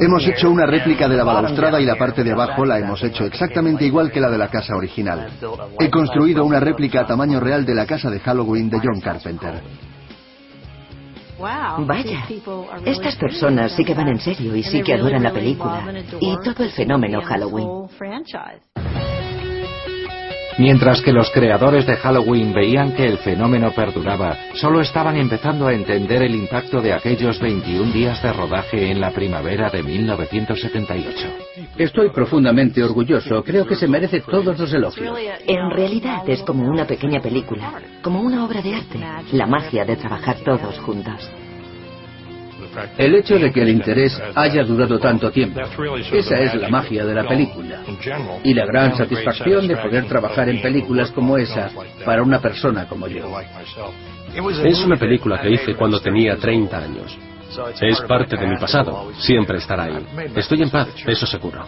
Hemos hecho una réplica de la balaustrada y la parte de abajo la hemos hecho exactamente igual que la de la casa original. He construido una réplica a tamaño real de la casa de Halloween de John Carpenter. Vaya, estas personas sí que van en serio y sí que adoran la película y todo el fenómeno Halloween. Mientras que los creadores de Halloween veían que el fenómeno perduraba, solo estaban empezando a entender el impacto de aquellos 21 días de rodaje en la primavera de 1978. Estoy profundamente orgulloso, creo que se merece todos los elogios. En realidad es como una pequeña película, como una obra de arte, la magia de trabajar todos juntos. El hecho de que el interés haya durado tanto tiempo, esa es la magia de la película. Y la gran satisfacción de poder trabajar en películas como esa para una persona como yo. Es una película que hice cuando tenía 30 años. Es parte de mi pasado. Siempre estará ahí. Estoy en paz, eso seguro.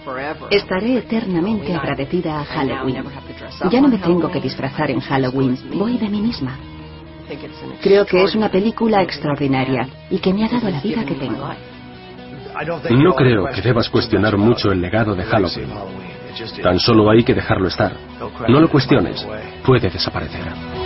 Estaré eternamente agradecida a Halloween. Ya no me tengo que disfrazar en Halloween. Voy de mí misma. Creo que es una película extraordinaria y que me ha dado la vida que tengo. No creo que debas cuestionar mucho el legado de Halloween. Tan solo hay que dejarlo estar. No lo cuestiones. Puede desaparecer.